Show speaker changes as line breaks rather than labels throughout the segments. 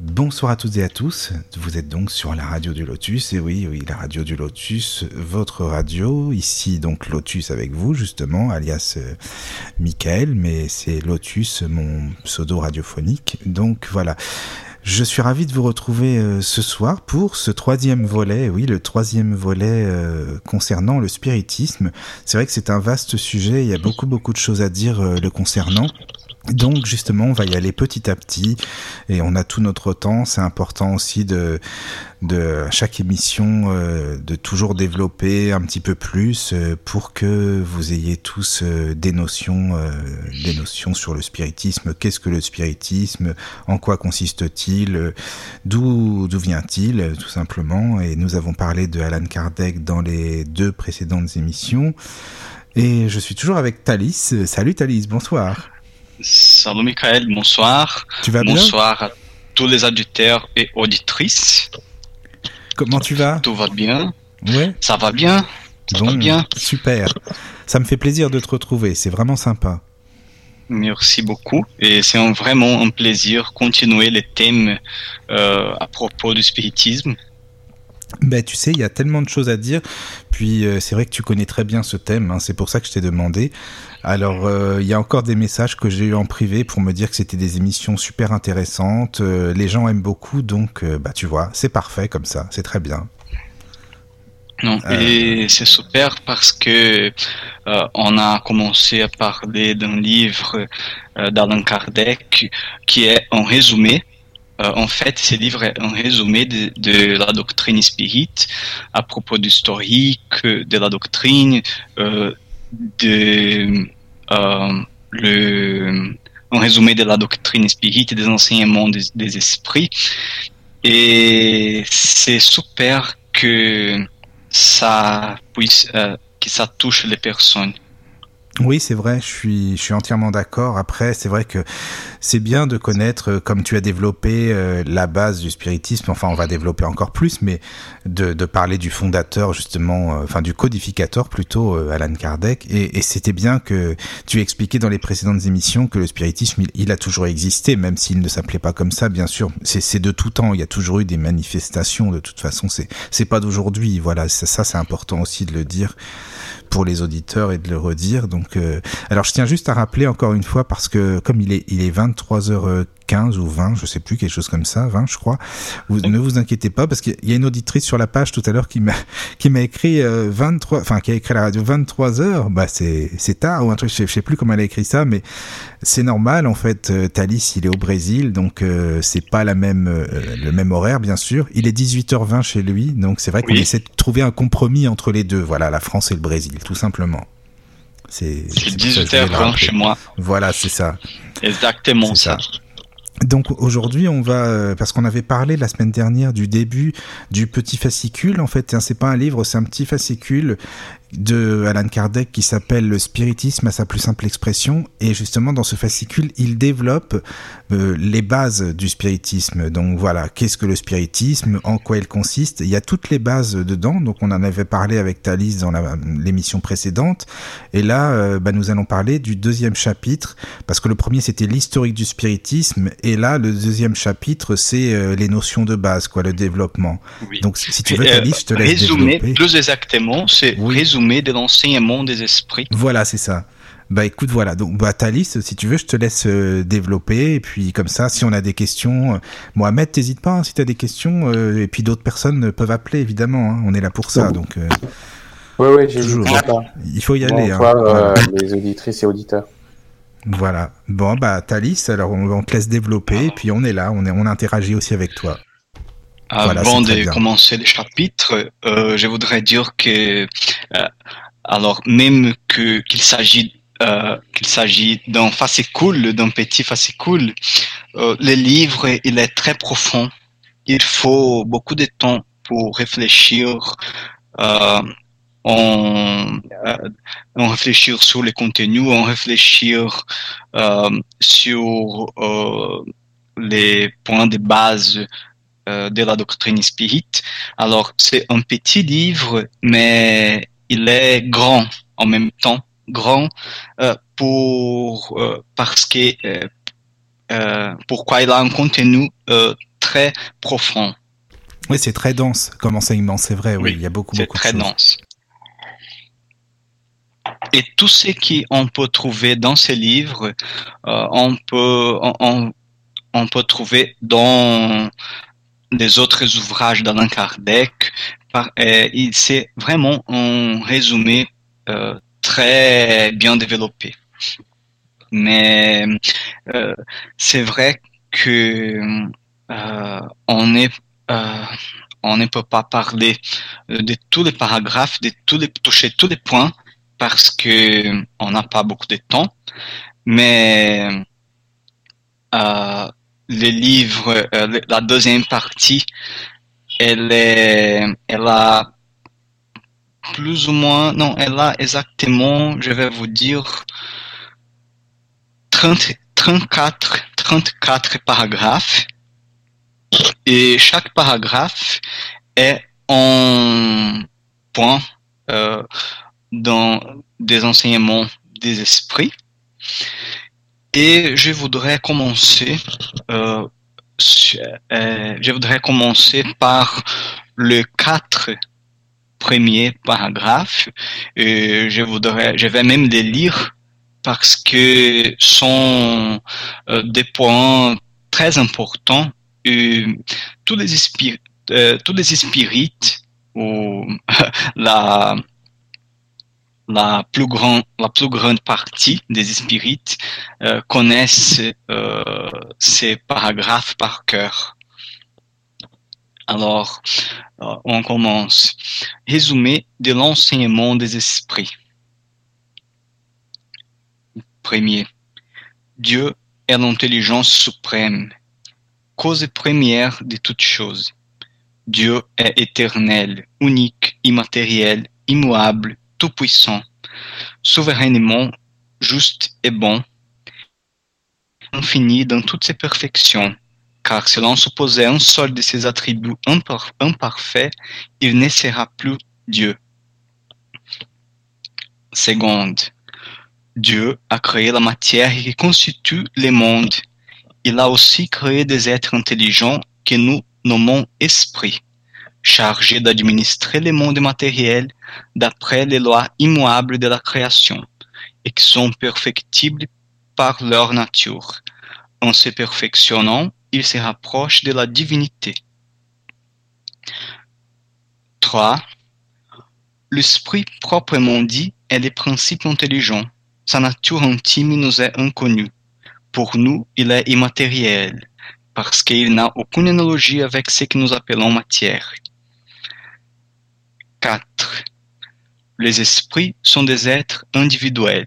Bonsoir à toutes et à tous. Vous êtes donc sur la radio du Lotus. Et oui, oui, la radio du Lotus, votre radio. Ici, donc, Lotus avec vous, justement, alias euh, Michael, mais c'est Lotus, mon pseudo radiophonique. Donc, voilà. Je suis ravi de vous retrouver euh, ce soir pour ce troisième volet, oui, le troisième volet euh, concernant le spiritisme. C'est vrai que c'est un vaste sujet, il y a beaucoup beaucoup de choses à dire le concernant. Donc justement, on va y aller petit à petit et on a tout notre temps. C'est important aussi de, de chaque émission euh, de toujours développer un petit peu plus euh, pour que vous ayez tous euh, des notions, des notions sur le spiritisme. Qu'est-ce que le spiritisme? En quoi consiste-t-il? D'où d'où vient-il Tout simplement? Et nous avons parlé de Alan Kardec dans les deux précédentes émissions. Et je suis toujours avec Thalys. Salut Thalys, bonsoir.
Salut Michael, bonsoir.
Tu vas bien
Bonsoir à tous les auditeurs et auditrices.
Comment tu vas?
Tout va bien
Ouais.
Ça va bien Ça va bien
Super. Ça me fait plaisir de te retrouver, c'est vraiment sympa.
Merci beaucoup. Et c'est vraiment un plaisir continuer les thèmes euh, à propos du spiritisme.
Ben, tu sais, il y a tellement de choses à dire. Puis euh, c'est vrai que tu connais très bien ce thème, hein, c'est pour ça que je t'ai demandé. Alors, euh, il y a encore des messages que j'ai eu en privé pour me dire que c'était des émissions super intéressantes. Euh, les gens aiment beaucoup, donc bah tu vois, c'est parfait comme ça, c'est très bien.
Non, et c'est super parce que on a commencé à parler d'un livre d'Alain Kardec qui est en résumé euh, en fait, ce livre est un résumé de, la doctrine spirite à propos du historique de la doctrine, euh, de euh, un résumé de la doctrine spirite des enseignements des, des esprits. Et c'est super que ça puisse, que ça touche les personnes.
Oui, c'est vrai, je suis, je suis entièrement d'accord. Après, c'est vrai que c'est bien de connaître, euh, comme tu as développé euh, la base du spiritisme, enfin on va développer encore plus, mais de, de parler du fondateur justement, euh, enfin du codificateur plutôt, Alan Kardec. Et, et c'était bien que tu expliquais dans les précédentes émissions que le spiritisme, il, il a toujours existé, même s'il ne s'appelait pas comme ça, bien sûr. C'est de tout temps, il y a toujours eu des manifestations, de toute façon, c'est pas d'aujourd'hui. Voilà, ça c'est important aussi de le dire pour les auditeurs et de le redire. Donc, euh, alors je tiens juste à rappeler encore une fois parce que comme il est il est 23h 15 ou 20, je sais plus, quelque chose comme ça, 20 je crois. Vous, ne vous inquiétez pas parce qu'il y a une auditrice sur la page tout à l'heure qui m'a qui m'a écrit 23 euh, enfin qui a écrit la radio 23 heures, bah c'est c'est tard ou un truc je sais, sais plus comment elle a écrit ça mais c'est normal en fait euh, Thalys il est au Brésil donc euh, c'est pas la même le même horaire bien sûr. Il est 18h20 chez lui donc c'est vrai qu'on essaie de trouver un compromis entre les deux, voilà, la France et le Brésil tout simplement.
C'est 18h20 chez moi.
Voilà, c'est ça.
Exactement ça.
Donc aujourd'hui, on va euh, parce qu'on avait parlé la semaine dernière du début du petit fascicule. En fait, hein, c'est pas un livre, c'est un petit fascicule de Alan Kardec qui s'appelle Le spiritisme à sa plus simple expression. Et justement, dans ce fascicule, il développe euh, les bases du spiritisme. Donc voilà, qu'est-ce que le spiritisme, en quoi il consiste? Il y a toutes les bases dedans. Donc on en avait parlé avec Thalys dans l'émission précédente. Et là, euh, bah, nous allons parler du deuxième chapitre, parce que le premier c'était l'historique du spiritisme. Et là, le deuxième chapitre, c'est euh, les notions de base, quoi, le développement. Donc si tu veux, Thalys, je te laisse
résumer Plus exactement, c'est résumer de l'enseignement des esprits.
Voilà, c'est ça. Bah écoute, voilà. Donc, bah Thalys, si tu veux, je te laisse euh, développer. Et puis comme ça, si on a des questions, euh, Mohamed, t'hésites pas. Hein, si tu as des questions, euh, et puis d'autres personnes peuvent appeler, évidemment. Hein, on est là pour ça. Donc.
oui, oui, toujours.
Pas. Il faut y aller.
hein, les auditrices et auditeurs.
Voilà. Bon, bah Thalys, alors on, te laisse développer. Et puis on est là. On est, on interagit aussi avec toi.
Avant de commencer le chapitre, euh, je voudrais dire que, euh, alors même que qu'il s'agit euh, qu'il s'agit d'un fascicule, d'un petit fascicule, euh, le livre il est très profond. Il faut beaucoup de temps pour réfléchir, euh, en, en réfléchir sur les contenus, en réfléchir sur les points de base euh, de la doctrine spirit. Alors, c'est un petit livre, mais il est grand en même temps, grand euh, pour euh, parce que pourquoi il a un contenu très profond.
Oui, c'est très dense comme enseignement, c'est vrai. Oui, il y a beaucoup, beaucoup de
choses. C'est très dense. Et tout ce qu'on peut trouver dans ces livres, euh, on peut on, on, peut trouver dans des autres ouvrages d'Alain Kardec. C'est vraiment un résumé euh, très bien développé. Mais euh, c'est vrai que euh, on est euh, on ne peut pas parler de tous les paragraphes, de tous les toucher tous les points parce que on n'a pas beaucoup de temps. Mais euh, les livres, euh, la deuxième partie, elle est, elle a plus ou moins, non, elle a exactement, je vais vous dire, 30, 34, 34 paragraphes. Et chaque paragraphe est en point euh, dans des enseignements des esprits. Et je voudrais commencer, euh, euh, je voudrais commencer par le quatre premiers paragraphes. Je voudrais, je vais même les lire parce que sont euh, des points très importants. Tous les tous les spirites ou la la plus grande la plus grande partie des spirites euh, connaissent euh, ces paragraphes par cœur. Alors, euh, on commence. Résumé de l'enseignement des esprits. Premier. Dieu est l'intelligence suprême, cause première de toutes choses. Dieu est éternel, unique, immatériel, immuable, tout-puissant, souverainement juste et bon, infini dans toutes ses perfections, car si l'on supposait un seul de ses attributs imparfaits, il ne sera plus Dieu. Seconde, Dieu a créé la matière qui constitue le monde. Il a aussi créé des êtres intelligents que nous nommons esprits chargé d'administrer le monde matériel d'après les lois immuables de la création et qui sont perfectibles par leur nature. En se perfectionnant, ils se rapprochent de la divinité. 3. L'esprit proprement dit est le principe intelligent. Sa nature intime nous est inconnue. Pour nous, il est immatériel, parce qu'il n'a aucune analogie avec ce que nous appelons matière. 4. Les esprits sont des êtres individuels.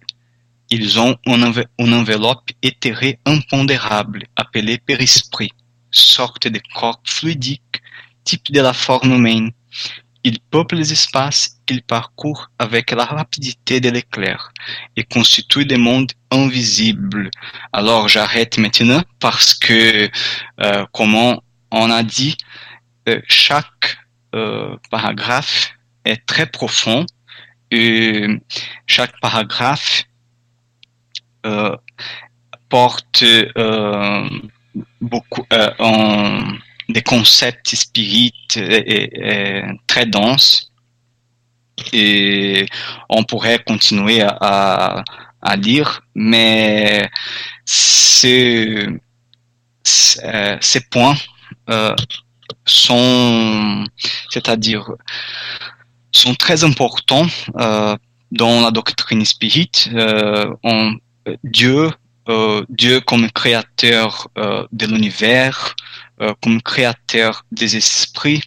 Ils ont une enveloppe éthérée impondérable, appelée périsprit, sorte de corps fluidique, type de la forme humaine. Ils peuplent les espaces qu'ils parcourent avec la rapidité de l'éclair et constituent des mondes invisibles. Alors j'arrête maintenant parce que, euh, comme on a dit, euh, chaque euh, paragraphe est très profond et chaque paragraphe euh, porte euh, beaucoup euh, des concepts spirites et, très denses. Et on pourrait continuer à, à, lire mais ces, ces points sont c'est-à-dire sont très importants euh, dans la doctrine spirite. Euh, Dieu, euh, Dieu comme créateur euh, de l'univers, euh, comme créateur des esprits.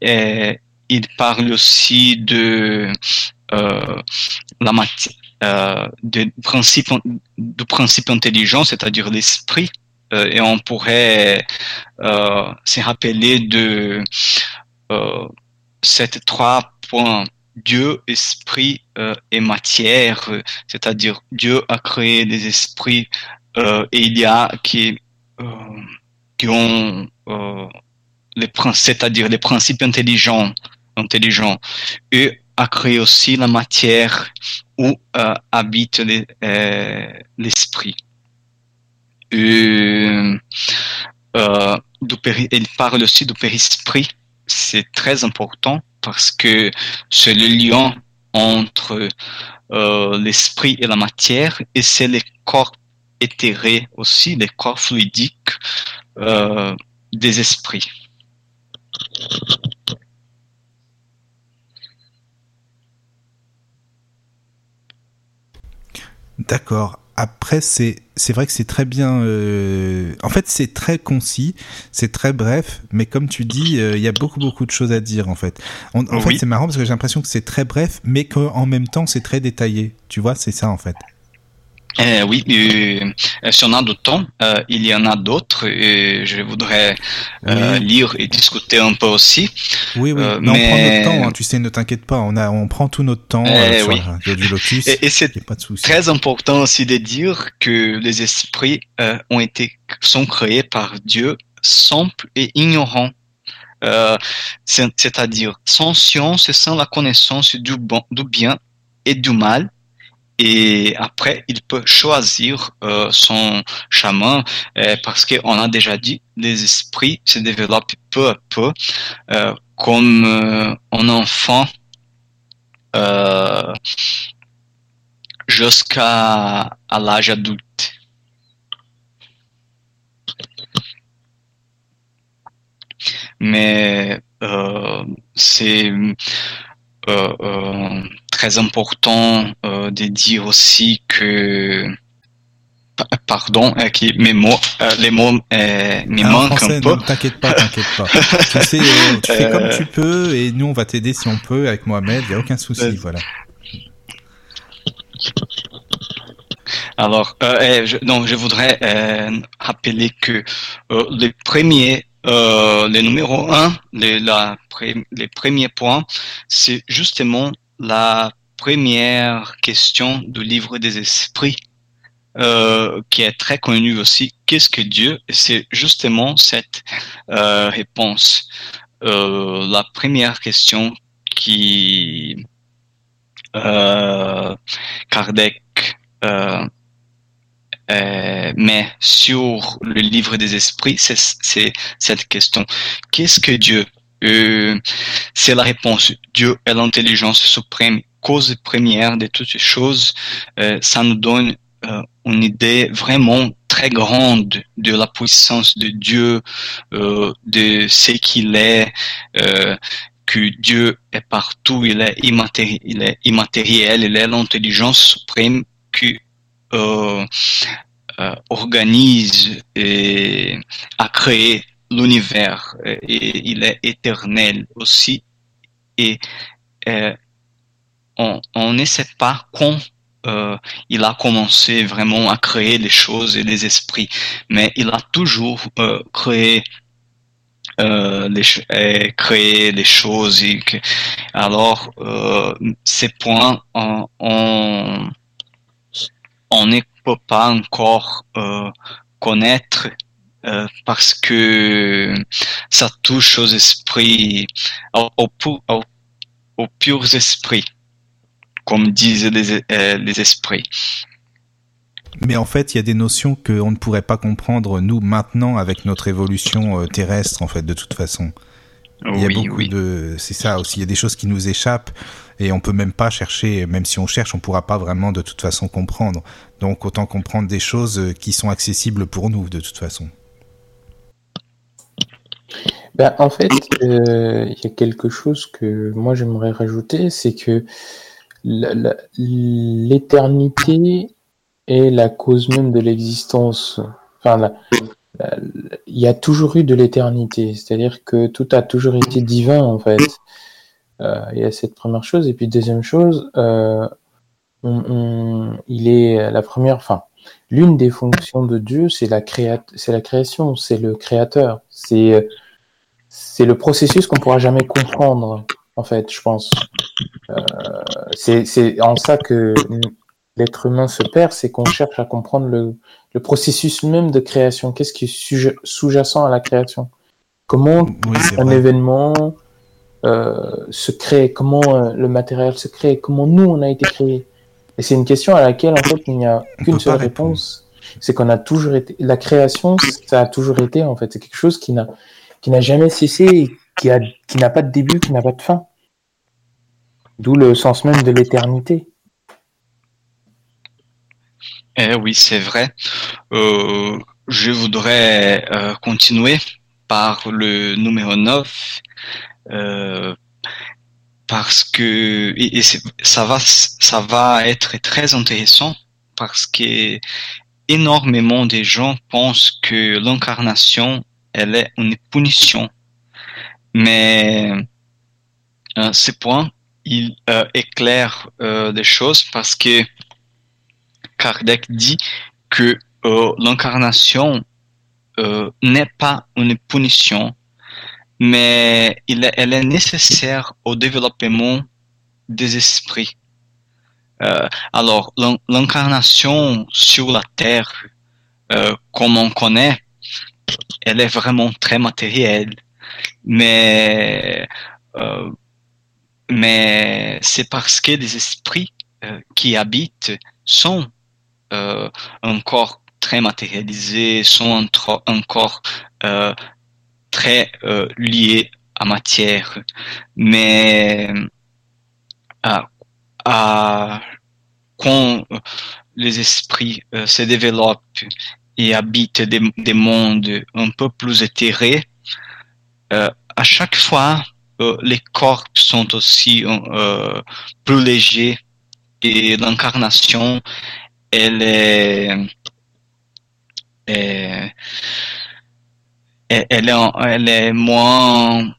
Et il parle aussi de la matière, du principe, du principe intelligent, c'est-à-dire l'esprit. et on pourrait se rappeler de ces trois points, Dieu, esprit euh, et matière, c'est-à-dire Dieu a créé des esprits euh, et il y a qui, euh, qui ont les c'est-à-dire les principes intelligents, intelligents, et a créé aussi la matière où habite l'esprit. il parle aussi du périsprit. C'est très important parce que c'est le lien entre euh, l'esprit et la matière et c'est les corps éthérés aussi, les corps fluidiques euh, des esprits.
D'accord. Après, c'est c'est vrai que c'est très bien. Euh, en fait, c'est très concis, c'est très bref, mais comme tu dis, euh, il y a beaucoup beaucoup de choses à dire en fait. en fait, c'est marrant parce que j'ai l'impression que c'est très bref, mais qu'en même temps, c'est très détaillé. Tu vois, c'est ça en fait.
Euh, oui, euh, si on a du temps, euh, il y en a d'autres et je voudrais euh, lire et discuter un peu aussi.
Oui, oui, mais, on prend notre temps, hein, tu sais, ne t'inquiète pas, on, a, on prend tout notre temps
euh, oui. sur du lotus. Et, et c'est très important aussi de dire que les esprits ont été, sont créés par Dieu simples et ignorants. C'est-à-dire sans science et sans la connaissance du, bon, du bien et du mal et après il peut choisir euh, son chemin euh, parce qu'on a déjà dit les esprits se développent peu à peu euh, comme euh, un enfant jusqu'à l'âge adulte. Mais c'est très important euh, de dire aussi que pardon, euh, qui mes mots, euh, les mots euh, me ah, manquent un peu.
T'inquiète pas, t'inquiète pas. tu sais, tu fais comme tu peux et nous on va t'aider si on peut avec Mohamed. Il y a aucun souci, voilà.
Alors, euh, je, donc, je voudrais rappeler que les premiers, les numéro un, les, la, les premiers points, c'est justement la première question du livre des esprits, euh, qui est très connue aussi. Qu'est-ce que Dieu? C'est justement cette euh, réponse. Euh, la première question qui euh, Kardec met sur le livre des esprits, c'est cette question. Qu'est-ce que Dieu? Euh, c'est la réponse. Dieu est l'intelligence suprême, cause première de toutes choses. Euh, ça nous donne euh, une idée vraiment très grande de la puissance de Dieu, de ce qu'il est, que Dieu est partout, il est, immatériel, il est immatériel, il est l'intelligence suprême qui organise et a créé l'univers et il est éternel aussi et euh, on, on ne sait pas quand euh, il a commencé vraiment à créer les choses et les esprits, mais il a toujours euh, créé euh, les, créer les choses. Et que, alors, euh, ces points, on, on, on ne peut pas encore euh, connaître euh, parce que ça touche aux esprits, aux, aux, aux purs esprits, comme disent les, euh, les esprits.
Mais en fait, il y a des notions qu'on ne pourrait pas comprendre, nous, maintenant, avec notre évolution euh, terrestre, en fait, de toute façon. Il y a beaucoup de... C'est ça aussi, il y a des choses qui nous échappent et on peut même pas chercher, même si on cherche, on pourra pas vraiment de toute façon comprendre. Donc autant comprendre des choses qui sont accessibles pour nous, de toute façon.
Ben, en fait, euh, il y a quelque chose que moi j'aimerais rajouter, c'est que l'éternité est la cause même de l'existence. Il y a toujours eu de l'éternité, c'est-à-dire que tout a toujours été divin en fait. Euh, il y a cette première chose, et puis deuxième chose, euh, il est la première, l'une des fonctions de Dieu, c'est la, c'est la création, c'est le créateur, c'est c'est le processus qu'on pourra jamais comprendre, en fait, je pense. Euh, c'est en ça que l'être humain se perd, c'est qu'on cherche à comprendre le, le, processus même de création. Qu'est-ce qui est sous-jacent à la création? Comment un événement euh, se crée? Comment euh, le matériel se crée? Comment nous, on a été créés? Et c'est une question à laquelle, en fait, il n'y a qu'une seule réponse. c'est qu'on a toujours été, la création, ça a toujours été, en fait, c'est quelque chose qui n'a, qui n'a jamais cessé qui a, qui n'a pas de début, qui n'a pas de fin. D'où le sens même de l'éternité.
Eh oui, c'est vrai. Euh, je voudrais euh, continuer par le numéro 9 euh, parce que ça va ça va être très intéressant parce que énormément de gens pensent que l'incarnation elle est une punition mais euh, ce point il euh, éclaire euh, des choses parce que Kardec dit que euh, l'incarnation n'est pas une punition, mais elle est nécessaire au développement des esprits. Alors, l'incarnation sur la Terre, comme on connaît, elle est vraiment très matérielle, mais euh, mais c'est parce que les esprits euh, qui habitent sont euh, encore très matérialisés, sont encore euh, très euh, liés à matière. Mais à, quand les esprits se développent et habitent des, des, mondes un peu plus éthérés, à chaque fois, les corps sont aussi plus légers et l'incarnation elle est, elle est, elle est moins,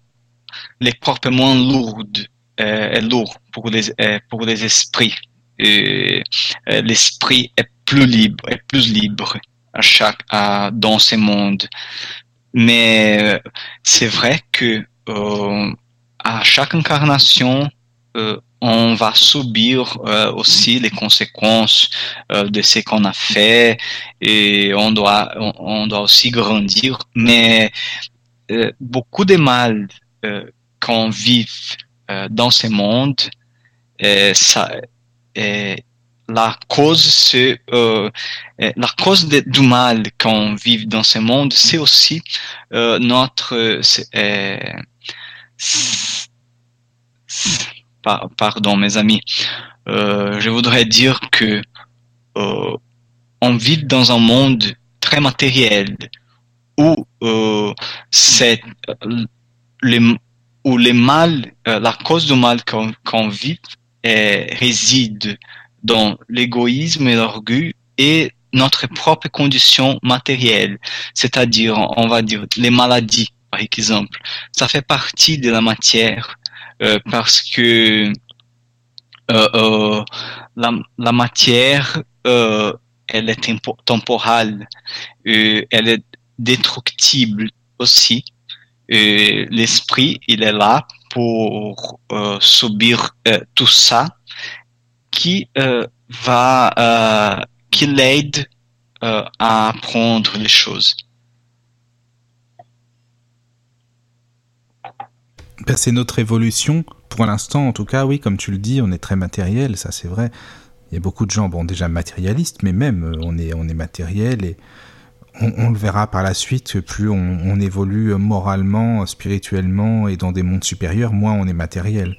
les corps est moins lourds, est lourd pour les, pour les esprits. L'esprit est plus libre, est plus libre chaque, à, dans ce monde. Mais c'est vrai que euh, à chaque incarnation, euh, on va subir euh, aussi les conséquences euh, de ce qu'on a fait et on doit on, doit aussi grandir mais euh, beaucoup de mal qu'on vit dans ce monde ça la cause cause du mal qu'on vit dans ce monde c'est aussi notre pardon mes amis, euh, je voudrais dire que euh, on vit dans un monde très matériel où euh, c'est les les mal, la cause du mal qu'on vit réside dans l'égoïsme et l'orgueil et notre propre condition matérielle, c'est-à-dire, on va dire, les maladies, par exemple. Ça fait partie de la matière euh, parce que euh, euh, la, la, matière, elle est temporale, elle est destructible aussi. L'esprit, il est là pour subir tout ça qui va, qui l'aide à apprendre les choses.
c'est notre évolution. Pour l'instant, en tout cas, oui, comme tu le dis, on est très matériel, ça c'est vrai. Il y a beaucoup de gens, bon, déjà matérialistes, mais même euh, on est, on est matériel et on, le verra par la suite. Plus on, évolue moralement, spirituellement et dans des mondes supérieurs, moins on est matériel.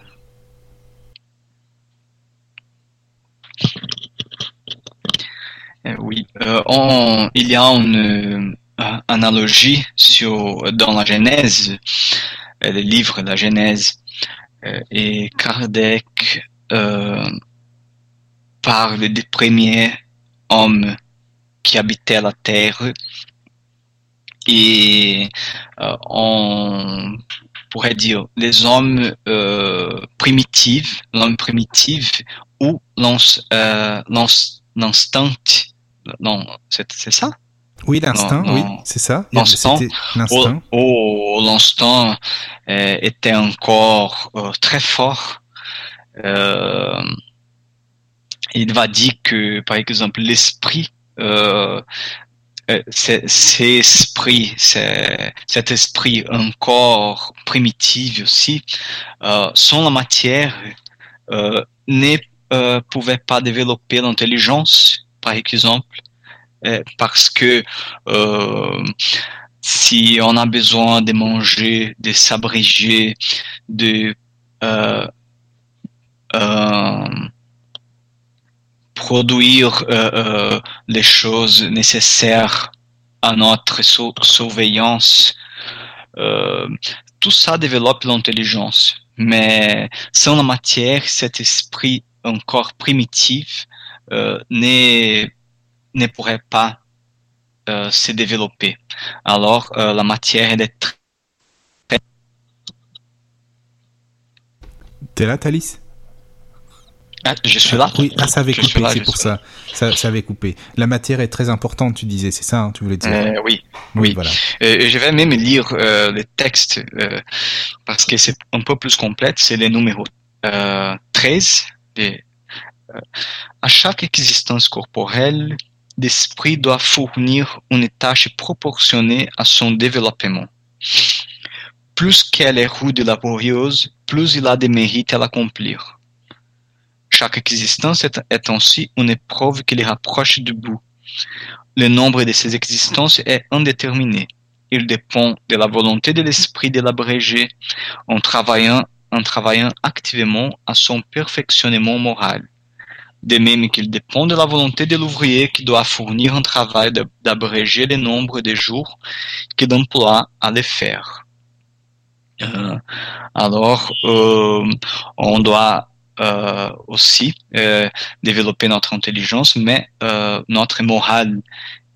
Euh, oui, euh, il y a une analogie sur, dans la Genèse euh, le livre de la Genèse. Euh, et Kardec euh, parle des premiers hommes qui habitaient la terre et on pourrait dire les hommes primitifs, l'homme primitif ou l'instinct, non, c'est ça?
Oui, l'instinct, oui, c'est ça.
L'instinct, oh, l'instinct euh, était encore euh, très fort. Euh, il va dire que, par exemple, l'esprit, euh, c'est, esprit, cet esprit encore primitif aussi, sans la matière, ne pouvait pas développer l'intelligence, par exemple, parce que si on a besoin de manger, de s'abréger, de produire les choses nécessaires à notre surveillance, tout ça développe l'intelligence. Mais sans la matière, cet esprit encore primitif euh, ne, pourrait pas euh, se développer. Alors, euh, la matière, elle est très...
T'es là, Thalys?
Ah, je suis là.
Oui, ah, ça avait coupé, c'est pour ça. ça. ça. avait coupé. La matière est très importante, tu disais, c'est ça, hein, tu voulais dire
euh, Oui, oui. Voilà. Euh, je vais même lire euh, les textes euh, parce que c'est un peu plus complète. C'est le numéro 13. De, à chaque existence corporelle, l'esprit doit fournir une tâche proportionnée à son développement. Plus qu'elle est rude et laborieuse, plus il a de mérite à l'accomplir. Chaque existence est, ainsi une épreuve qui les rapproche du bout. Le nombre de ces existences est indéterminé. Il dépend de la volonté de l'esprit de l'abréger en travaillant, en travaillant activement à son perfectionnement moral. De même qu'il dépend de la volonté de l'ouvrier qui doit fournir un travail d'abréger le nombre de jours qu'il emploie à le faire. Euh, alors, euh, on doit euh, aussi euh, développer notre intelligence, mais euh, notre morale.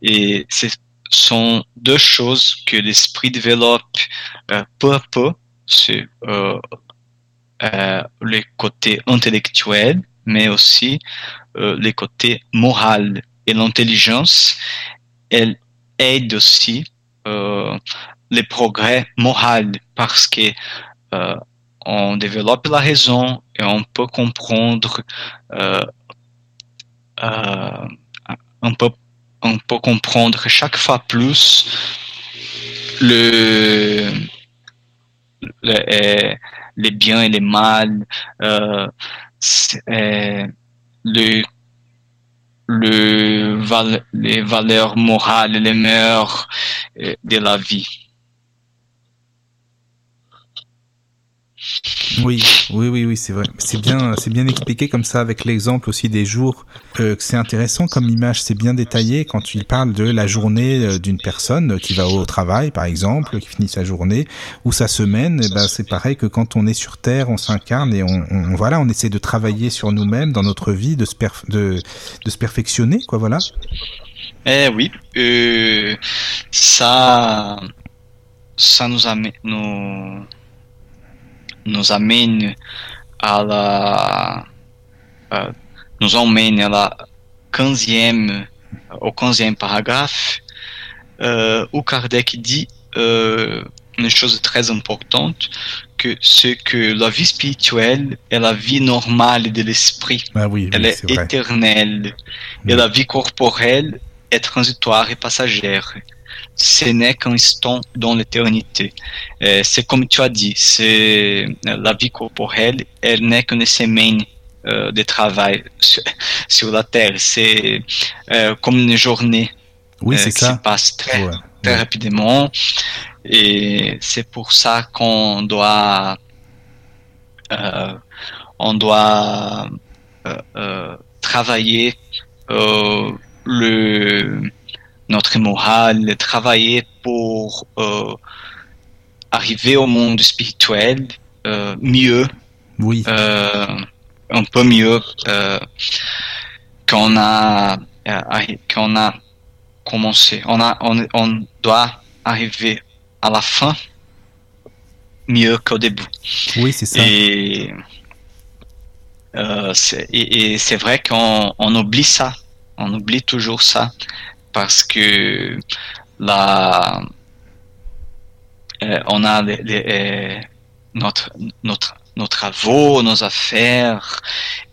Et ce sont deux choses que l'esprit développe peu à peu sur le côté intellectuel, mais aussi le côté moral. Et l'intelligence, elle aide aussi le progrès moral parce que on développe la raison et on peut comprendre euh, euh, on peut chaque fois plus le, le les biens et les mal euh, le le les valeurs morales et les mœurs de la vie
Oui, oui, oui, oui, c'est vrai. C'est bien, c'est bien expliqué comme ça avec l'exemple aussi des jours. Euh, c'est intéressant comme image, c'est bien détaillé quand il parle de la journée euh, d'une personne qui va au travail, par exemple, qui finit sa journée ou sa semaine. Eh ben, c'est pareil que quand on est sur Terre, on s'incarne et on, voilà, on essaie de travailler sur nous-mêmes dans notre vie, de se, de se perfectionner, quoi, voilà.
Eh oui, euh, ça, ça nous amène, nous nous amène à la, nous emmène à la 15e, au 15e paragraphe, où Kardec dit une chose très importante, que c'est que la vie spirituelle est la vie normale de l'esprit.
Ah oui,
Elle est, est éternelle. Et la vie corporelle est transitoire et passagère ce n'est qu'un instant dans l'éternité. Euh, c'est comme tu as dit, c'est la vie corporelle, elle n'est qu'une semaine euh, de travail sur, la terre. C'est euh, comme une journée
oui, qui
se passe très, très rapidement. Et c'est pour ça qu'on doit, on doit travailler le notre morale, travailler pour euh, arriver au monde spirituel euh, mieux,
oui.
Euh, un peu mieux qu'on a qu'on a commencé. On a on, on doit arriver à la fin mieux qu'au début.
Oui, c'est ça.
Et et, c'est vrai qu'on on oublie ça. On oublie toujours ça parce que la, euh, on a les, euh, notre, notre, nos travaux, nos affaires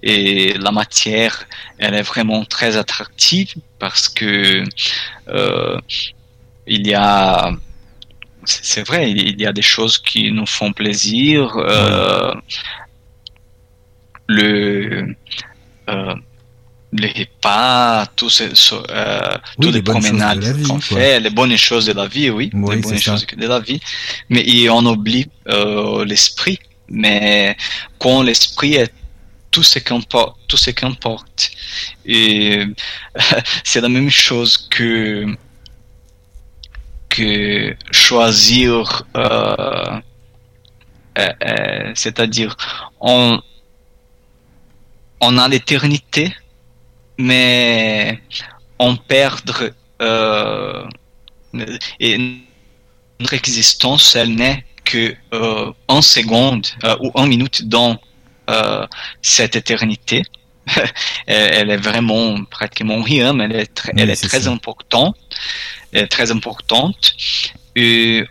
et la matière, elle est vraiment très attractive parce que euh, il y a, c'est vrai, il y a des choses qui nous font plaisir. Euh, le les repas, tous ces, euh, toutes les, promenades qu'on fait, les bonnes choses de la vie, oui, les bonnes choses de la vie. Mais on oublie euh, l'esprit. Mais quand l'esprit est tout ce qu'importe, tout ce qu'importe, et c'est la même chose que que choisir, euh, euh, euh c'est-à-dire on on a l'éternité mais on perd euh, et notre existence, elle n'est que euh, un seconde euh, ou une minute dans euh, cette éternité. elle, est vraiment pratiquement rien, mais elle est, très, elle est, très importante, elle est très importante. Et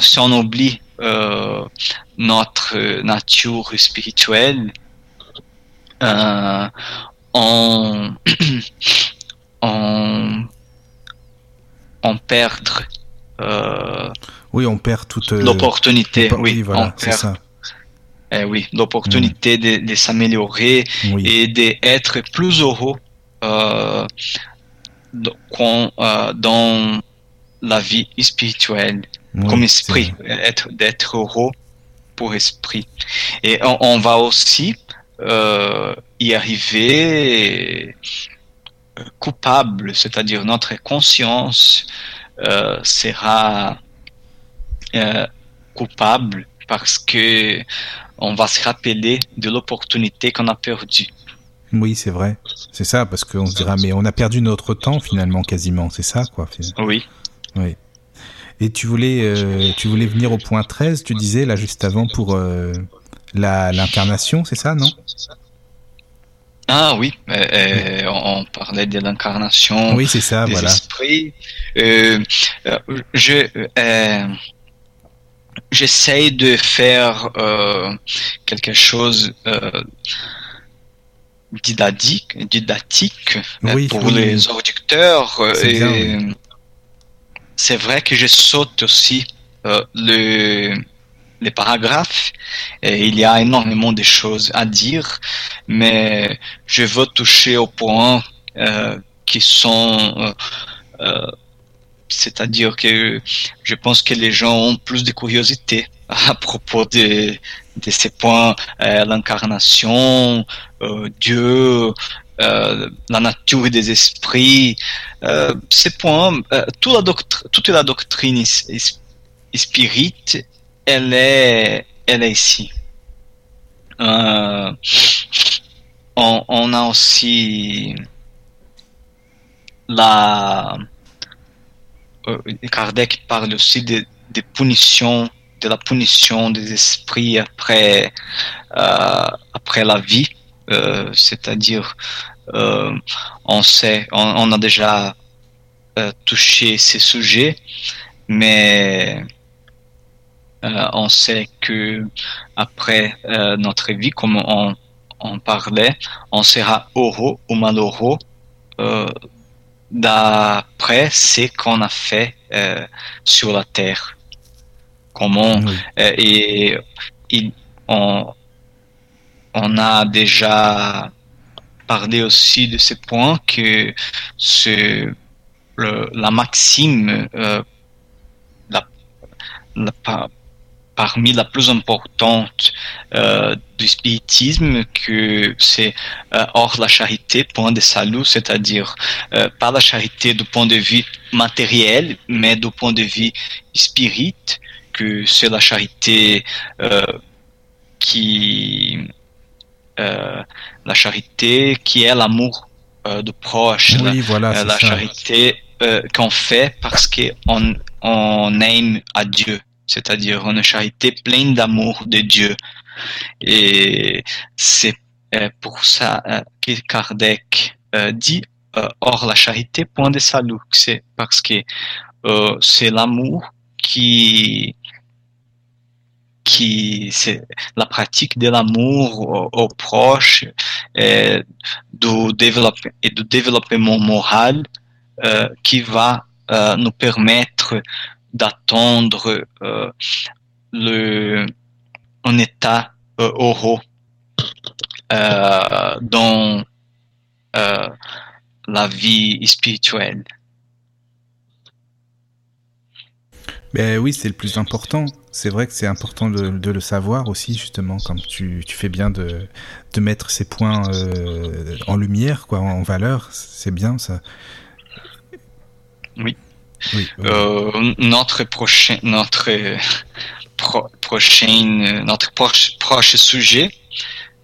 si on oublie notre nature spirituelle, euh, on, on, on perd. Euh,
oui, on perd toute euh,
l'opportunité. Oui, voilà, c'est ça. Eh oui, l'opportunité mm. de, s'améliorer et d'être plus heureux euh, euh, dans la vie spirituelle, comme esprit, d'être heureux pour esprit. Et on va aussi euh, y arriver euh, coupable, c'est-à-dire notre conscience euh, sera coupable parce que on va se rappeler de l'opportunité qu'on a perdue.
Oui, c'est vrai. C'est ça, parce qu'on se dira, mais on a perdu notre temps finalement, quasiment. C'est ça, quoi.
Oui.
Oui. Et tu voulais, tu voulais venir au point 13, tu disais là juste avant pour l'incarnation, c'est ça, non?
Ah oui, euh, euh, on, parlait de l'incarnation.
Oui, c'est ça,
des
voilà.
Esprits. Euh, je j'essaye de faire quelque chose didactique, didactique pour les auditeurs. C'est vrai que je saute aussi le les paragraphes. Il y a énormément de choses à dire, mais je veux toucher aux points euh, qui sont, euh, euh, c'est-à-dire que je pense que les gens ont plus de curiosité à propos de, ces points, l'incarnation, Dieu, la nature des esprits, ces points, toute, la toute la doctrine elle est, elle est ici. Euh, on, a aussi la. Euh, Kardec parle aussi des punitions, de la punition des esprits après, euh, après la vie. C'est-à-dire, on sait, on, a déjà touché ces sujets, mais euh, on sait que après euh, notre vie, comme on, parlait, on sera heureux ou malheureux euh, d'après ce qu'on a fait sur la terre. Comment et, on, on a déjà parlé aussi de ce point que la maxime la, la, parmi la plus importante euh, du spiritisme que c'est euh, hors la charité, point de salut, c'est-à-dire euh, pas la charité du point de vue matériel, mais du point de vue spirit, que c'est la charité qui la charité qui est l'amour de proche,
oui, la, voilà,
la charité qu'on fait parce qu'on on aime à Dieu c'est-à-dire une charité pleine d'amour de Dieu. Et c'est euh, pour ça euh, que Kardec euh, dit hors la charité, point de salut. C'est parce que c'est l'amour qui c'est la pratique de l'amour du développement et du développement moral qui va nous permettre d'attendre euh, le un état euh, heureux euh, dans la vie spirituelle.
Ben oui, c'est le plus important. C'est vrai que c'est important de, le savoir aussi, justement, comme tu, fais bien de, mettre ces points euh, en lumière, quoi, en valeur. C'est bien ça.
Oui. Euh, notre prochain, notre prochain, notre proche, proche sujet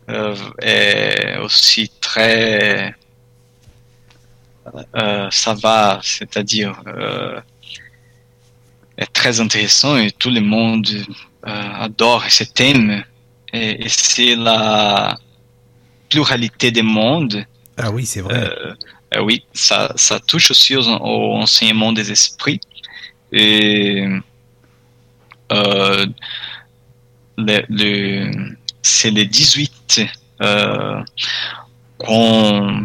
euh, est aussi très, ça va, c'est-à-dire est très intéressant et tout le monde euh, adore ce thème. Et, et c'est la pluralité des mondes.
Ah oui, c'est vrai.
Euh, oui, ça, ça touche aussi au, au enseignement des esprits. Et euh, le, le c'est les 18 euh, qu'on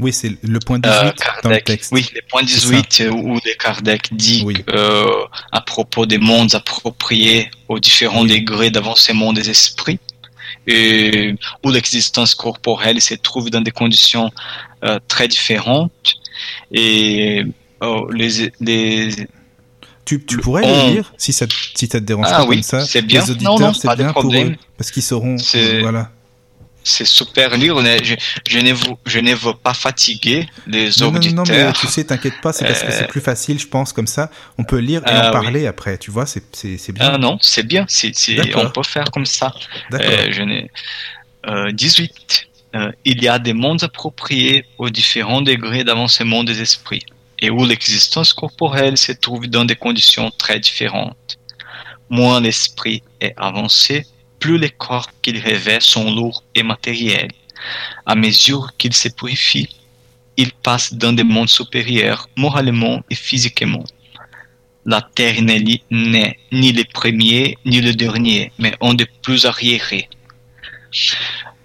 oui, c'est le point 18 euh, dans le texte.
Oui, le point 18 où, Kardec dit euh, à propos des mondes appropriés aux différents degrés d'avancement des esprits, et où l'existence corporelle se trouve dans des conditions très différentes. Et les, les
tu, tu pourrais le lire si ça, si ça te dérange
ah,
pas
oui,
comme ça.
C'est bien.
Les auditeurs, c'est bien pour eux parce qu'ils sauront. Voilà
c'est super dur. Je, je, ne veux, je ne veux pas fatiguer les non, auditeurs. Non, non, mais
tu sais, t'inquiète pas, c'est parce que c'est euh, plus facile, je pense, comme ça. On peut lire et en ah parler après, tu vois, c'est bien.
Ah non, c'est bien, on peut faire comme ça. Euh, je n'ai, euh, 18. Euh, il y a des mondes appropriés aux différents degrés d'avancement des esprits et où l'existence corporelle se trouve dans des conditions très différentes. Moins l'esprit est avancé, plus les corps qu'il revêt sont lourds et matériels. À mesure qu'il se purifie, il passe dans des mondes supérieurs, moralement et physiquement. La terre n'est ni le premier ni le dernier, mais un des plus arriérés.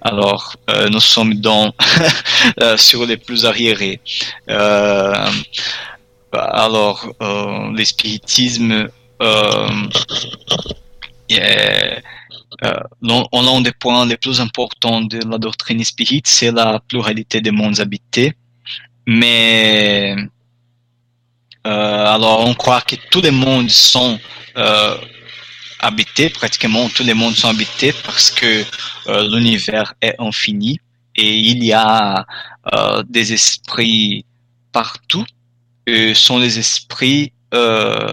Alors, euh, nous sommes dans euh, sur les plus arriérés. Euh, alors, le spiritisme euh, l'un des points les plus importants de la doctrine spirit, c'est la pluralité des mondes habités. Mais alors on croit que tous les mondes sont habités, pratiquement tous les mondes sont habités parce que euh, l'univers est infini et il y a euh, des esprits partout. Et sont les esprits euh,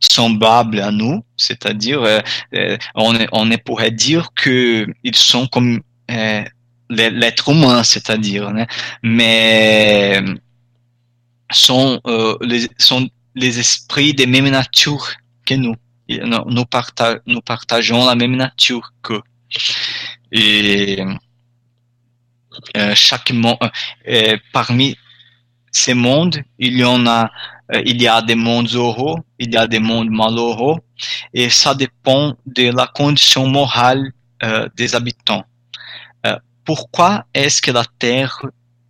semblables à nous, c'est-à-dire on, pourrait dire que ils sont comme l'être humain, c'est-à-dire, hein. mais sont les sont les esprits des mêmes natures que nous. Nous, parta nous partageons la même nature que et chaque monde parmi ces mondes, il y en a euh, il y a des mondes heureux, il y a des mondes malheureux, et ça dépend de la condition morale euh, des habitants. Euh, pourquoi est-ce que la Terre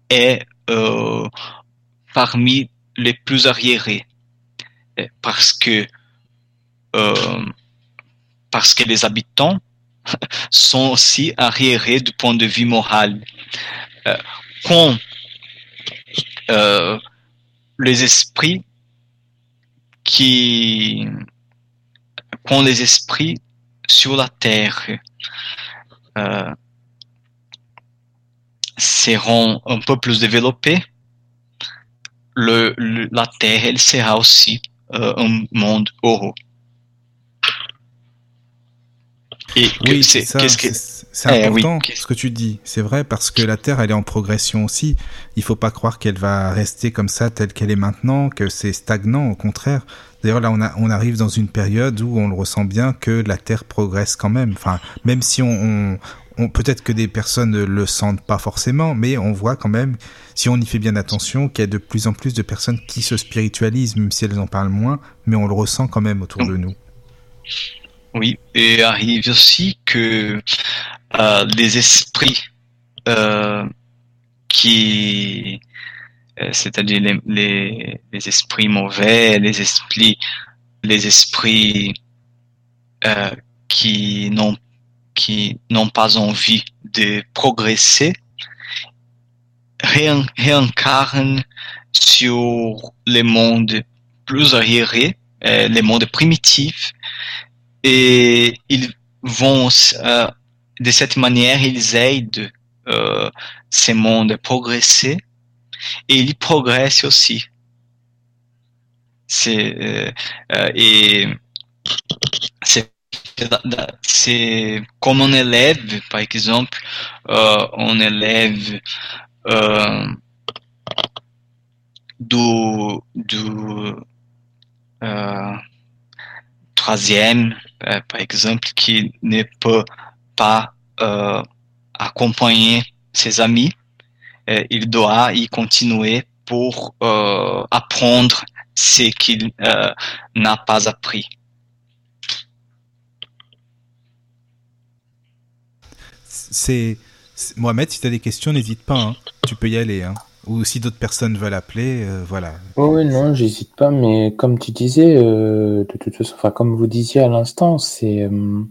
est parmi les plus arriérés? Parce que parce que les habitants sont aussi arriérés du point de vue moral. quand les esprits qui qu'ont les esprits sur la terre euh, seront un peu plus développés, la terre elle sera aussi euh, un monde heureux.
Et oui, c'est qu'est-ce que c'est eh important ce que tu dis. C'est vrai parce que la Terre, elle est en progression aussi. Il faut pas croire qu'elle va rester comme ça, telle qu'elle est maintenant, que c'est stagnant. Au contraire. D'ailleurs, là, on, a, on arrive dans une période où on le ressent bien que la Terre progresse quand même. Enfin, même si on, on, peut-être que des personnes ne le sentent pas forcément, mais on voit quand même, si on y fait bien attention, qu'il y a de plus en plus de personnes qui se spiritualisent, même si elles en parlent moins, mais on le ressent quand même autour de nous.
Oui, et arrive aussi que euh, les esprits euh, qui, euh, c'est-à-dire les, les, les, esprits mauvais, les esprits, les esprits euh, qui n'ont qui n'ont pas envie de progresser, réincarnent sur les mondes plus arriérés, euh, les mondes primitifs, et ils vont, euh, de cette manière, ils aident euh, ces mondes à progresser, et ils progressent aussi. C'est euh, euh et c'est c'est comme un élève, par exemple, euh, un élève euh, du, du euh, troisième, euh, par exemple, qui ne peut pas euh, acompanher ses amis, euh, il doit y continuer pour apprendre ce qu'il n'a pas appris.
C'est Mohamed, si tu as des questions, n'hésite pas. Hein. Tu peux y aller. Hein. Ou si d'autres personnes veulent appeler, euh, voilà.
oui, non, j'hésite pas. Mais comme tu disais, euh, de toute façon, enfin, comme vous disiez à l'instant, c'est euh,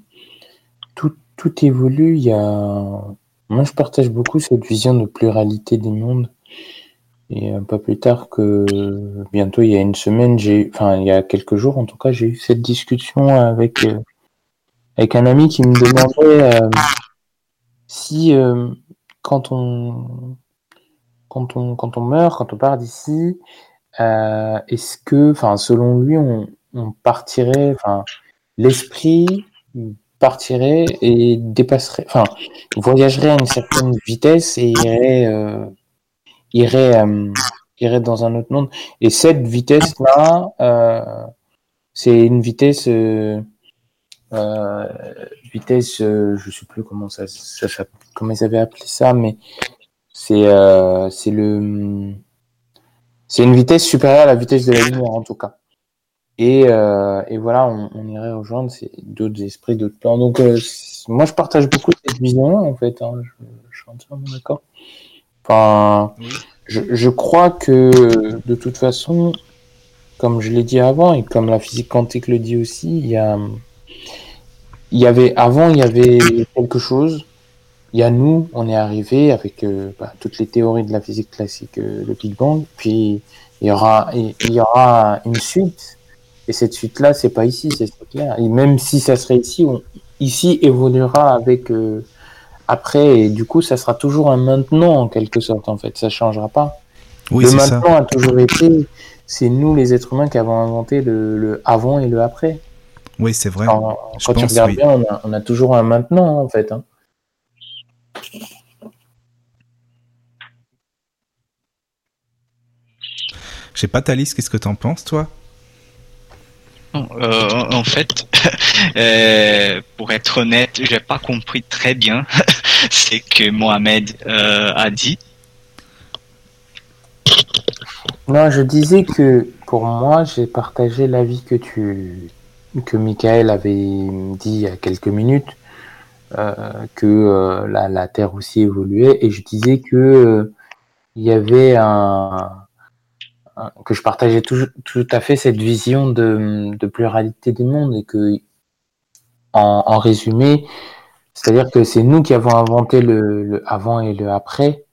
tout, tout évolue. Il y moi, je partage beaucoup cette vision de pluralité des mondes. Et un peu plus tard que bientôt, il y a une semaine, j'ai, enfin, il y a quelques jours, en tout cas, j'ai eu cette discussion avec avec un ami qui me demandait si quand on quand on, quand on meurt, quand on part d'ici, euh, est-ce que, enfin, selon lui, on, on partirait, enfin, l'esprit partirait et dépasserait, enfin, voyagerait à une certaine vitesse et irait, euh, irait, euh, irait dans un autre monde. Et cette vitesse-là, euh, c'est une vitesse, euh, euh, vitesse, je sais plus comment ça, ça, ça, comment ils avaient appelé ça, mais c'est euh, c'est le c'est une vitesse supérieure à la vitesse de la lumière en tout cas. Et, euh, et voilà, on, on, irait rejoindre d'autres esprits, d'autres plans. Donc euh, moi je partage beaucoup cette vision-là en fait. Hein. Je, je, suis entièrement d'accord. Enfin, je, je crois que de toute façon, comme je l'ai dit avant et comme la physique quantique le dit aussi, il y a il y avait avant il y avait quelque chose il y a nous, on est arrivé avec euh, bah, toutes les théories de la physique classique, euh, le Big Bang, puis il y aura, il y aura une suite, et cette suite-là, c'est pas ici, c'est clair. Et même si ça serait ici, on, ici évoluera avec euh, après, et du coup, ça sera toujours un maintenant en quelque sorte, en fait, ça changera pas. Oui, le maintenant a toujours été, c'est nous les êtres humains qui avons inventé le, le avant et le après.
Oui, c'est vrai.
quand tu regardes bien, on a, on a, toujours un maintenant, en fait. Hein.
Je sais pas, Thalys, qu'est-ce que t'en penses, toi?
Euh, en fait, euh, pour être honnête, j'ai pas compris très bien ce que Mohamed euh, a dit.
Non, je disais que pour moi, j'ai partagé l'avis que tu que Michael avait dit il y a quelques minutes euh, que euh, la, la, Terre aussi évoluait, et je disais que euh, il y avait un, que je partageais tout, tout, à fait cette vision de, de, pluralité des mondes et que en, en résumé, c'est-à-dire que c'est nous qui avons inventé le, le, avant et le après,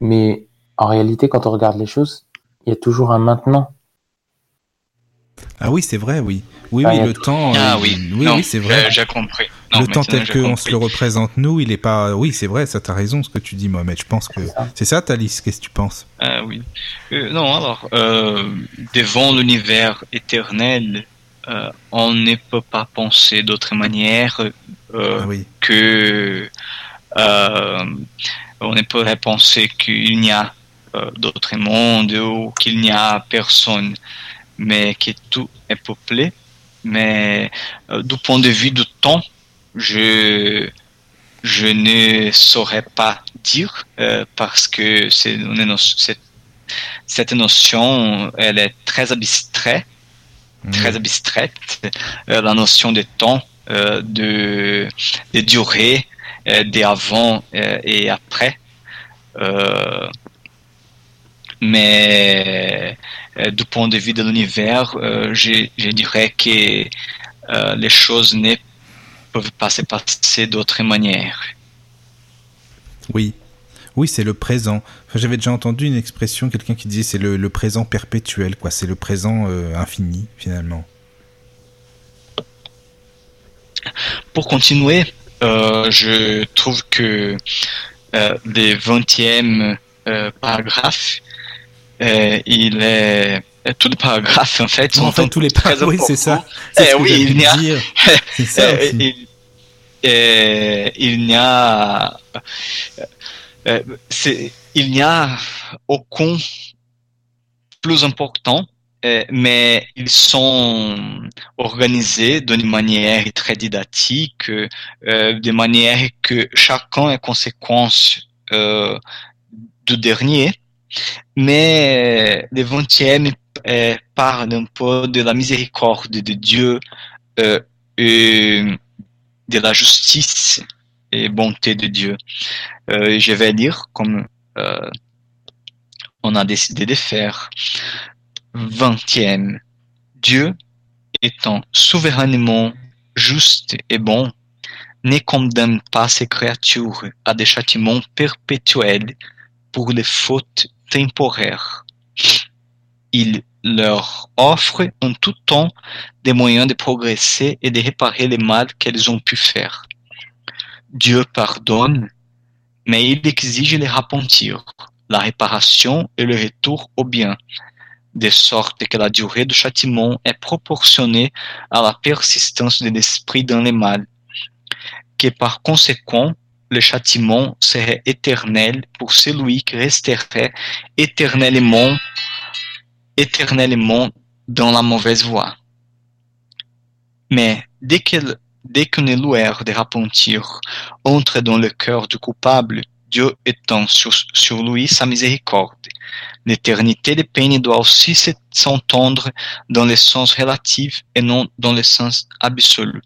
mais en réalité, quand on regarde les choses, il y a toujours un maintenant.
Ah oui, c'est vrai, oui. Oui, oui, le temps.
Ah oui,
oui, oui c'est vrai.
J'ai compris.
Le temps tel qu'on se le représente nous, il est pas. Oui, c'est vrai, ça t'as raison ce que tu dis, Mohamed. Je pense que c'est ça, Thalys. Qu'est-ce que tu penses?
Ah oui. Euh, non, alors euh, devant l'univers éternel, euh, on ne peut pas penser d'autre manière euh, ah oui. que euh, on ne pourrait penser qu'il n'y a euh, d'autres mondes ou qu'il n'y a personne, mais que tout est peuplé mais euh, du point de vue du temps, je je ne saurais pas dire euh, parce que c'est cette notion, elle est très abstraite, mmh. très abstraite, euh, la notion de temps, euh, de, de durée, euh, d'avant euh, et après. mais du point de vue de l'univers, je, je, dirais que les choses ne peuvent pas se passer d'autre manière.
Oui. Oui, c'est le présent. J'avais déjà entendu une expression, quelqu'un qui disait c'est le, présent perpétuel, quoi. C'est le présent euh, infini, finalement.
Pour continuer, euh, je trouve que euh, les 20e euh, paragraphes, il est tout le paragraphe en fait
en fait tous les paragraphes oui c'est ça
eh, oui il n'y a il, il n'y a il n'y a aucun plus important euh, mais ils sont organisés d'une manière très didactique, euh, de manière que chacun est conséquence euh, du dernier. Mais le 20e euh, parle un peu de la miséricorde de Dieu euh, et de la justice et bonté de Dieu. Euh, je vais lire comme on a décidé de faire. Vingtième. Dieu, étant souverainement juste et bon, ne condamne pas ses créatures à des châtiments perpétuels pour les fautes temporaires. Il leur offre en tout temps des moyens de progresser et de réparer les mal qu'elles ont pu faire. Dieu pardonne, mais il exige les repentir, la réparation et le retour au bien, de sorte que la durée du châtiment est proportionnée à la persistance de l'esprit dans le mal, que par conséquent, le châtiment serait éternel pour celui qui resterait éternellement, éternellement dans la mauvaise voie. Mais dès dès qu'une lueur de repentir entre dans le cœur du coupable, Dieu étend sur, sur lui sa miséricorde, L'éternité dépend doit aussi s'entendre dans le sens relatif et non dans le sens absolu.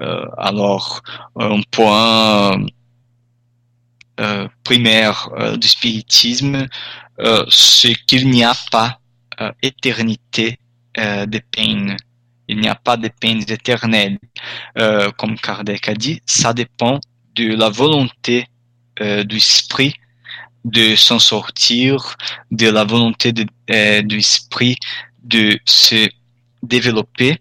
Euh, alors, un point euh, primaire euh, du spiritisme, euh, c'est qu'il n'y a pas éternité de peine. Il n'y a pas de peines éternelles. comme Kardec a dit, ça dépend de la volonté du esprit de s'en sortir, de la volonté de, de l'esprit de se développer.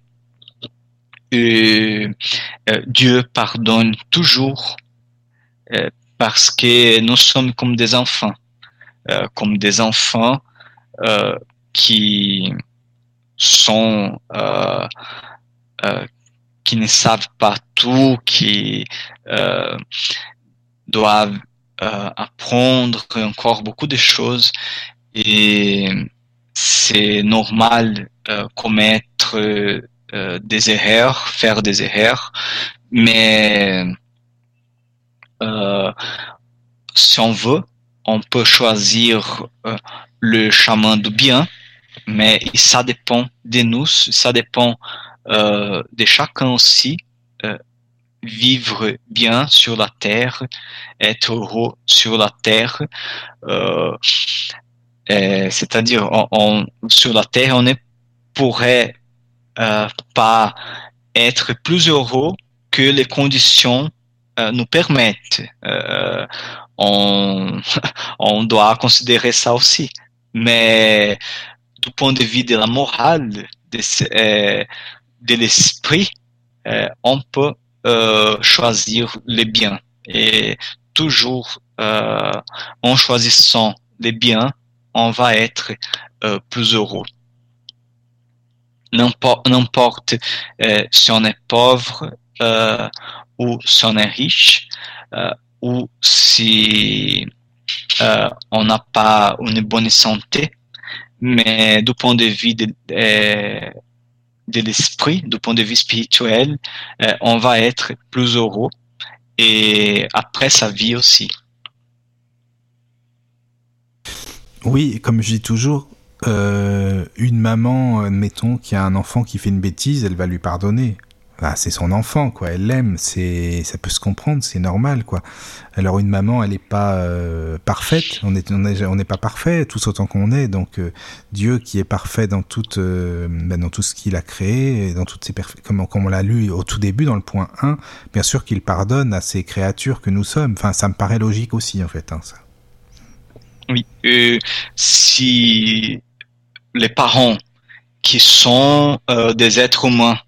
Dieu pardonne toujours parce que nous sommes comme des enfants, euh, comme des enfants euh, qui sont euh, qui ne savent pas tout, qui doivent apprendre encore beaucoup de choses. Et c'est normal commettre des erreurs, faire des erreurs, mais si on veut, on peut choisir le chemin du bien, mais ça dépend de nous, ça dépend de chacun aussi vivre bien sur la terre, être heureux sur la terre. Euh, C'est-à-dire, on, sur la terre, on ne pourrait euh, pas être plus heureux que les conditions euh, nous permettent. Euh, on, on doit considérer ça aussi. Mais du point de vue de la morale, de, euh, de l'esprit, euh, on peut euh, choisir les biens. Et toujours euh, en choisissant les biens, on va être euh, plus heureux. N'importe si on est pauvre ou si on est riche ou si on n'a pas une bonne santé, mais du point de vue de, de l'esprit, du point de vue spirituel, euh, on va être plus heureux et après sa vie aussi.
Oui, comme je dis toujours, euh, une maman, admettons, qui a un enfant qui fait une bêtise, elle va lui pardonner. C'est son enfant, quoi. Elle l'aime, c'est, ça peut se comprendre, c'est normal, quoi. Alors une maman, elle n'est pas euh, parfaite. On est, on n'est pas parfait, tous autant qu'on est. Donc euh, Dieu qui est parfait dans tout, euh, ben, dans tout ce qu'il a créé, dans toutes ses comme, comme on l'a lu au tout début dans le point 1, bien sûr qu'il pardonne à ces créatures que nous sommes. Enfin, ça me paraît logique aussi, en fait, hein, ça.
Oui. si les parents qui sont des êtres humains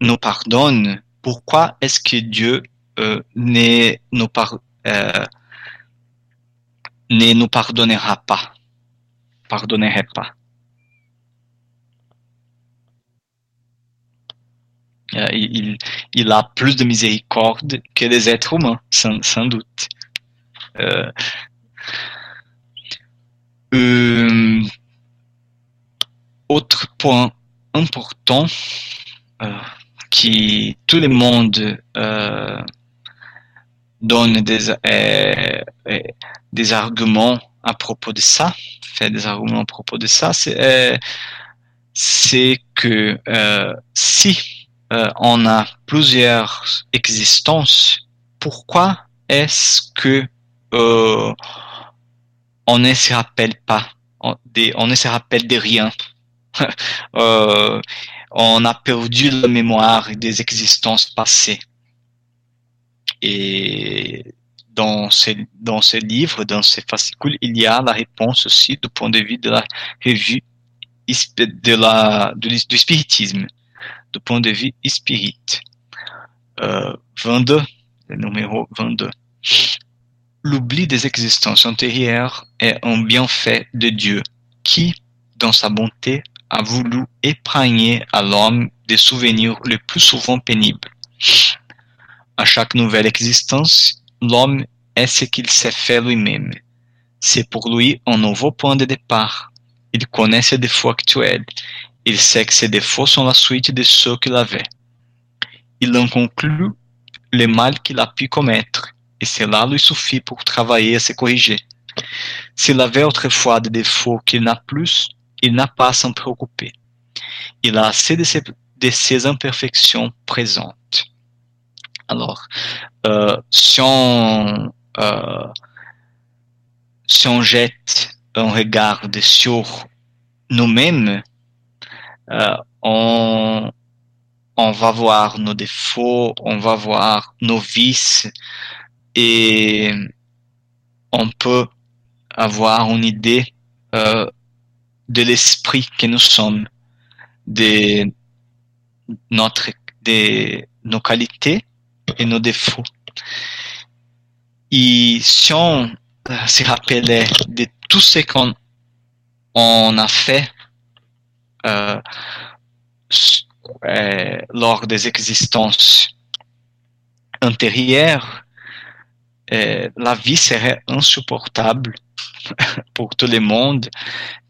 nous pardonne, pourquoi est-ce que Dieu euh, ne, nous euh, ne nous pardonnera pas Pardonnerait pas? Euh, il, il, a plus de miséricorde que les êtres humains, sans, sans doute. autre point important, qui tout le monde euh, donne des, euh, euh, des arguments à propos de ça, fait des arguments à propos de ça, c'est que si on a plusieurs existences, pourquoi est-ce que on ne se rappelle pas, on, on ne se rappelle de rien? on a perdu la mémoire des existences passées. Et dans ces, dans ces livres, dans ces fascicules, il y a la réponse aussi du point de vue de la revue de la, du, spiritisme, du point de vue spirit. Euh, 22, le numéro 22. L'oubli des existences antérieures est un bienfait de Dieu qui, dans sa bonté, a voulu épargner à l'homme des souvenirs le plus souvent pénibles. À chaque nouvelle existence, l'homme est ce qu'il s'est fait lui-même. C'est pour lui un nouveau point de départ. Il connaît ses défauts actuels. Il sait que ses défauts sont la suite de ceux qu'il avait. Il en conclut le mal qu'il a pu commettre, et cela lui suffit pour travailler à se corriger. S'il avait autrefois des défauts qu'il n'a plus, il n'a pas à s'en préoccuper. Il a assez de ses, imperfections présentes. Alors, euh, si, on, euh, on jette un regard sur nous-mêmes, euh, on, on va voir nos défauts, on va voir nos vices et on peut avoir une idée de l'esprit que nous sommes, de notre, nos qualités et nos défauts. Et si on euh, se rappelait de tout ce qu'on on a fait euh, euh, lors des existences antérieures, la vie serait insupportable pour tout le monde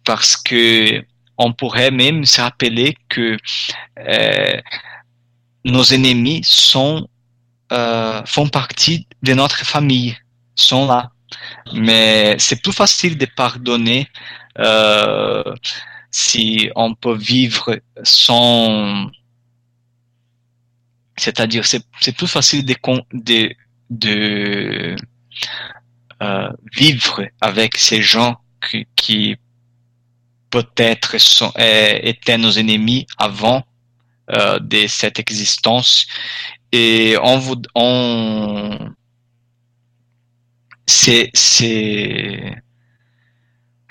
parce que on pourrait même se rappeler que euh, nos ennemis sont euh, font partie de notre famille, sont là. Mais c'est plus facile de pardonner euh, si on peut vivre sans c'est-à-dire c'est plus facile de de, de vivre avec ces gens qui peut-être euh, étaient nos ennemis avant euh, de cette existence. Et on vous, on, c'est, c'est,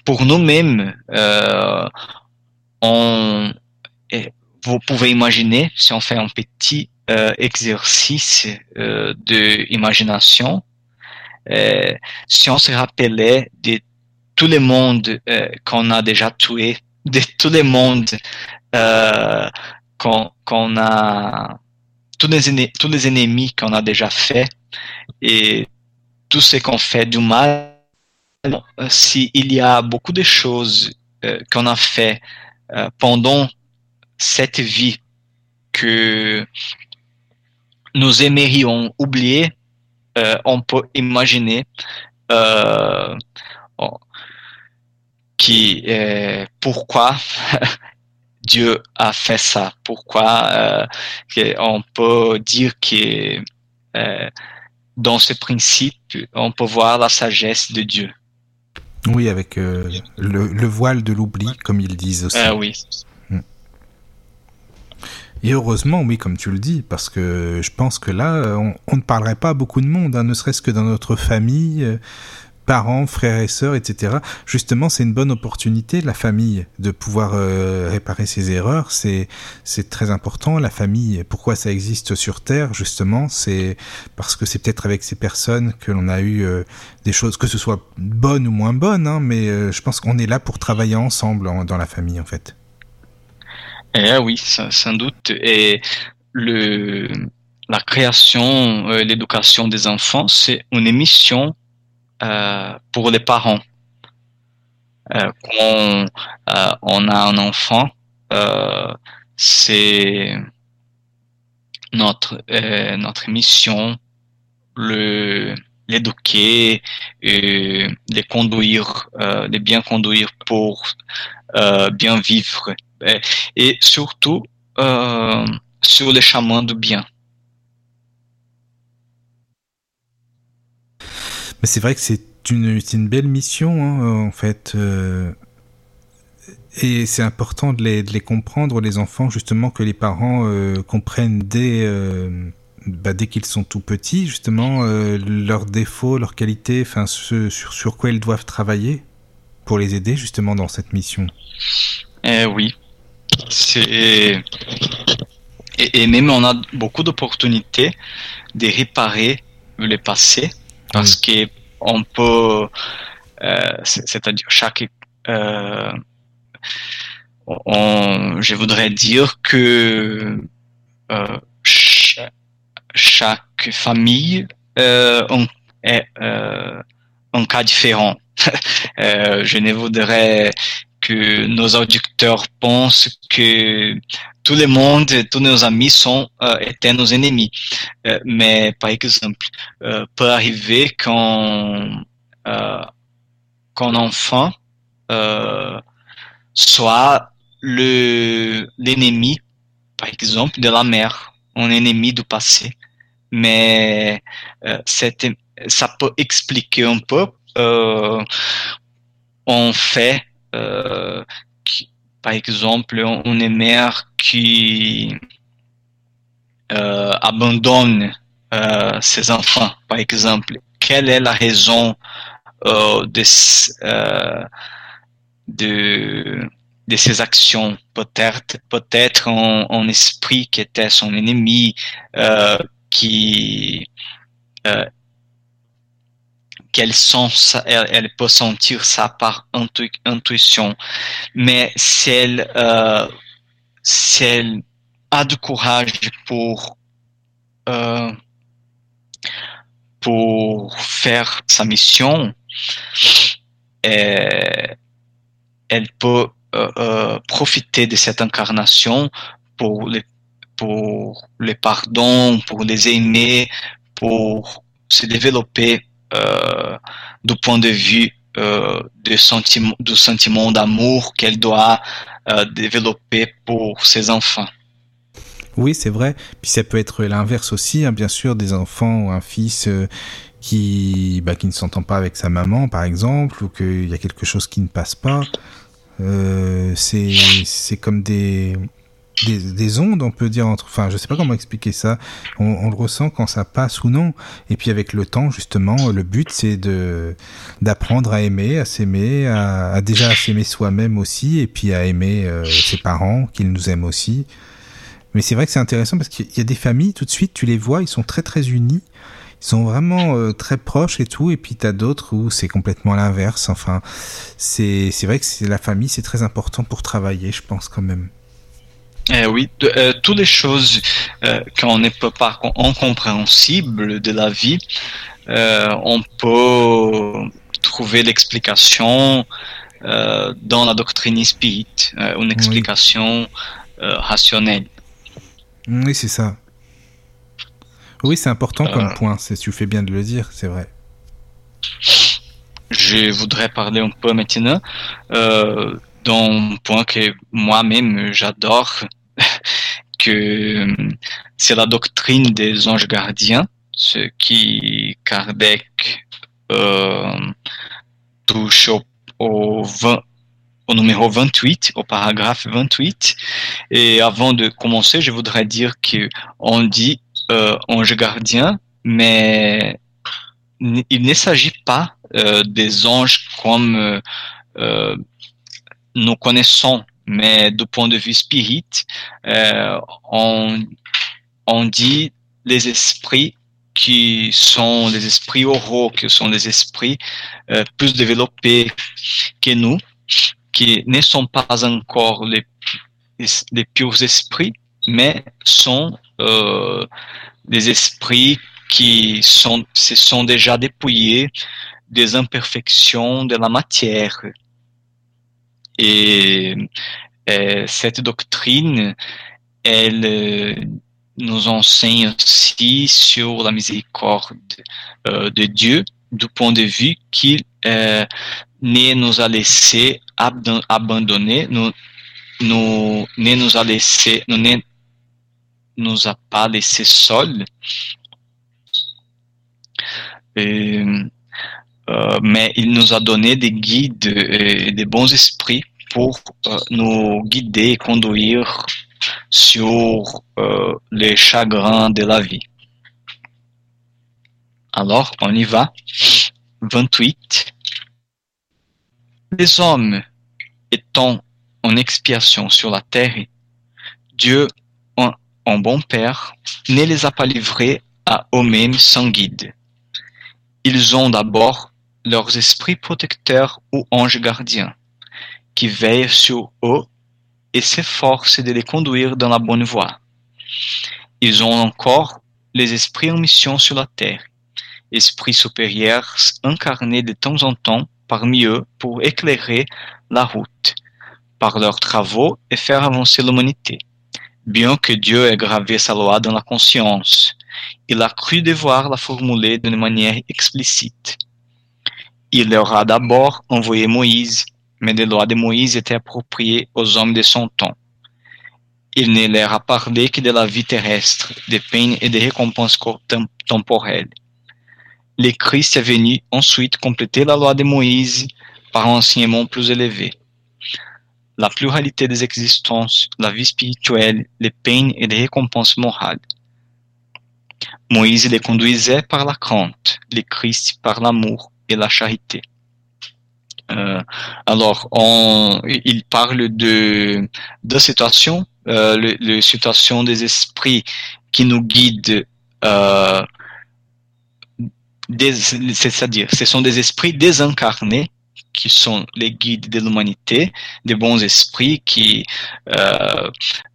pour nous-mêmes, euh, on, vous pouvez imaginer, si on fait un petit exercice de imagination, euh, si on se rappelait de tout le monde euh, qu'on a déjà tué, de tout le monde euh, qu'on a, tous les, tous les ennemis qu'on a déjà fait et tout ce qu'on fait du mal, s'il y a beaucoup de choses euh, qu'on a fait euh, pendant cette vie que nous aimerions oublier, euh, on peut imaginer euh, qui pourquoi Dieu a fait ça? Pourquoi on peut dire que dans ce principe, on peut voir la sagesse de Dieu?
Oui, avec le, le, voile de l'oubli, comme ils disent aussi.
Oui.
Et heureusement, oui, comme tu le dis, parce que je pense que là, on, ne parlerait pas à beaucoup de monde, hein, ne serait-ce que dans notre famille, euh, parents, frères et sœurs, etc. Justement, c'est une bonne opportunité, la famille, de pouvoir euh, réparer ses erreurs. C'est c'est très important. La famille, pourquoi ça existe sur Terre, justement, c'est parce que c'est peut-être avec ces personnes que l'on a eu euh, des choses, que ce soit bonnes ou moins bonnes, hein, mais je pense qu'on est là pour travailler ensemble dans la famille, en fait.
Eh oui, sans doute. Et le, la création, euh, l'éducation des enfants, c'est une mission euh, pour les parents. Euh, quand euh, on a un enfant, c'est notre notre mission, le l'éduquer, et les conduire, les bien conduire pour bien vivre et surtout euh, sur les chemins du bien.
Mais c'est vrai que c'est une, belle mission, hein, en fait. Euh, et c'est important de les, comprendre, les enfants, justement, que les parents euh, comprennent dès, bah, dès qu'ils sont tout petits, justement, leurs défauts, leurs qualités, enfin, sur, sur quoi ils doivent travailler pour les aider, justement, dans cette mission.
Eh oui, c'est et, même on a beaucoup d'opportunités de réparer le passé parce que on peut, euh, c'est-à-dire chaque, euh, on, je voudrais dire que euh, chaque, famille est un cas différent. je ne voudrais que nos auditeurs pensent que tout le monde, tous nos amis sont euh, étaient nos ennemis. Euh, mais par exemple, euh, peut arriver quand euh, qu'un enfant euh, soit le l'ennemi, par exemple, de la mère, un ennemi du passé. Mais ça peut expliquer un peu. on fait par exemple, une mère qui euh, abandonne euh, ses enfants, par exemple, quelle est la raison de, de, de ces actions? Peut-être peut-être un, un, esprit qui était son ennemi, qui qu'elle elle, peut sentir ça par intu, intuition. Mais si elle, euh, si elle a du courage pour euh, faire sa mission, elle peut euh, profiter de cette incarnation pour pour les pardons, pour les aimer, pour se développer euh, du point de vue euh, du sentiment, sentiment d'amour qu'elle doit euh, développer pour ses enfants.
Oui, c'est vrai. Puis ça peut être l'inverse aussi, hein, bien sûr, des enfants ou un fils qui, bah, qui ne s'entend pas avec sa maman, par exemple, ou qu'il y a quelque chose qui ne passe pas. Euh, c'est comme des, des, des, ondes, on peut dire, entre, enfin, je sais pas comment expliquer ça. On, on, le ressent quand ça passe ou non. Et puis avec le temps, justement, le but c'est de d'apprendre à aimer, à s'aimer, à, à, déjà à s'aimer soi-même aussi, et puis à aimer euh, ses parents, qu'ils nous aiment aussi. Mais c'est vrai que c'est intéressant parce qu'il y a des familles, tout de suite, tu les vois, ils sont très très unis. Ils sont vraiment euh, très proches et tout, et puis t'as d'autres où c'est complètement l'inverse. Enfin, c'est c'est vrai que c'est la famille, c'est très important pour travailler, je pense quand même.
Eh oui, de, euh, toutes les choses euh, qu'on ne peut pas incompréhensibles de la vie, euh, on peut trouver l'explication euh, dans la doctrine spirit, une explication oui. rationnelle.
Oui, c'est ça. Oui, c'est important comme point. C'est tu fais bien de le dire, c'est vrai.
Je voudrais parler un peu maintenant d'un point que moi-même j'adore, que c'est la doctrine des anges gardiens, ce qui Kardec euh, touche au, au, 20, au numéro 28, au paragraphe 28. Et avant de commencer, je voudrais dire qu'on dit euh, ange gardien, mais il ne s'agit pas euh, des anges comme euh, nous connaissons, mais du point de vue spirit, euh, on, on dit les esprits qui sont des esprits oraux, qui sont des esprits euh, plus développés que nous, qui ne sont pas encore les, les purs esprits, mais sont euh, des esprits qui sont, se sont déjà dépouillés des imperfections de la matière. Et, et cette doctrine, elle euh, nous enseigne aussi sur la miséricorde euh, de Dieu du point de vue qu'il euh, ne nous a laissé abandonner, ne nous a laissé, ne nous a pas laissé seuls. Euh, mais il nous a donné des guides et des bons esprits pour euh, nous guider et conduire sur euh, les chagrins de la vie. Alors, on y va. 28. Les hommes étant en expiation sur la terre, Dieu, en, en bon Père, ne les a pas livrés à eux-mêmes sans guide. Ils ont d'abord leurs esprits protecteurs ou anges gardiens, qui veillent sur eux et s'efforcent de les conduire dans la bonne voie. Ils ont encore les esprits en mission sur la terre, esprits supérieurs incarnés de temps en temps parmi eux pour éclairer la route, par leurs travaux et faire avancer l'humanité. Bien que Dieu ait gravé sa loi dans la conscience, il a cru devoir la formuler d'une manière explicite. Il leur a d'abord envoyé Moïse, mais les lois de Moïse étaient appropriées aux hommes de son temps. Il ne leur a parlé que de la vie terrestre, des peines et des récompenses temporelles. Le Christ est venu ensuite compléter la loi de Moïse par un enseignement plus élevé. La pluralité des existences, la vie spirituelle, les peines et les récompenses morales. Moïse les conduisait par la crainte, le Christ par l'amour et la charité. Euh, alors, on, il parle de deux situations, euh, la situation des esprits qui nous guident, euh, c'est-à-dire, ce sont des esprits désincarnés qui sont les guides de l'humanité, des bons esprits qui euh,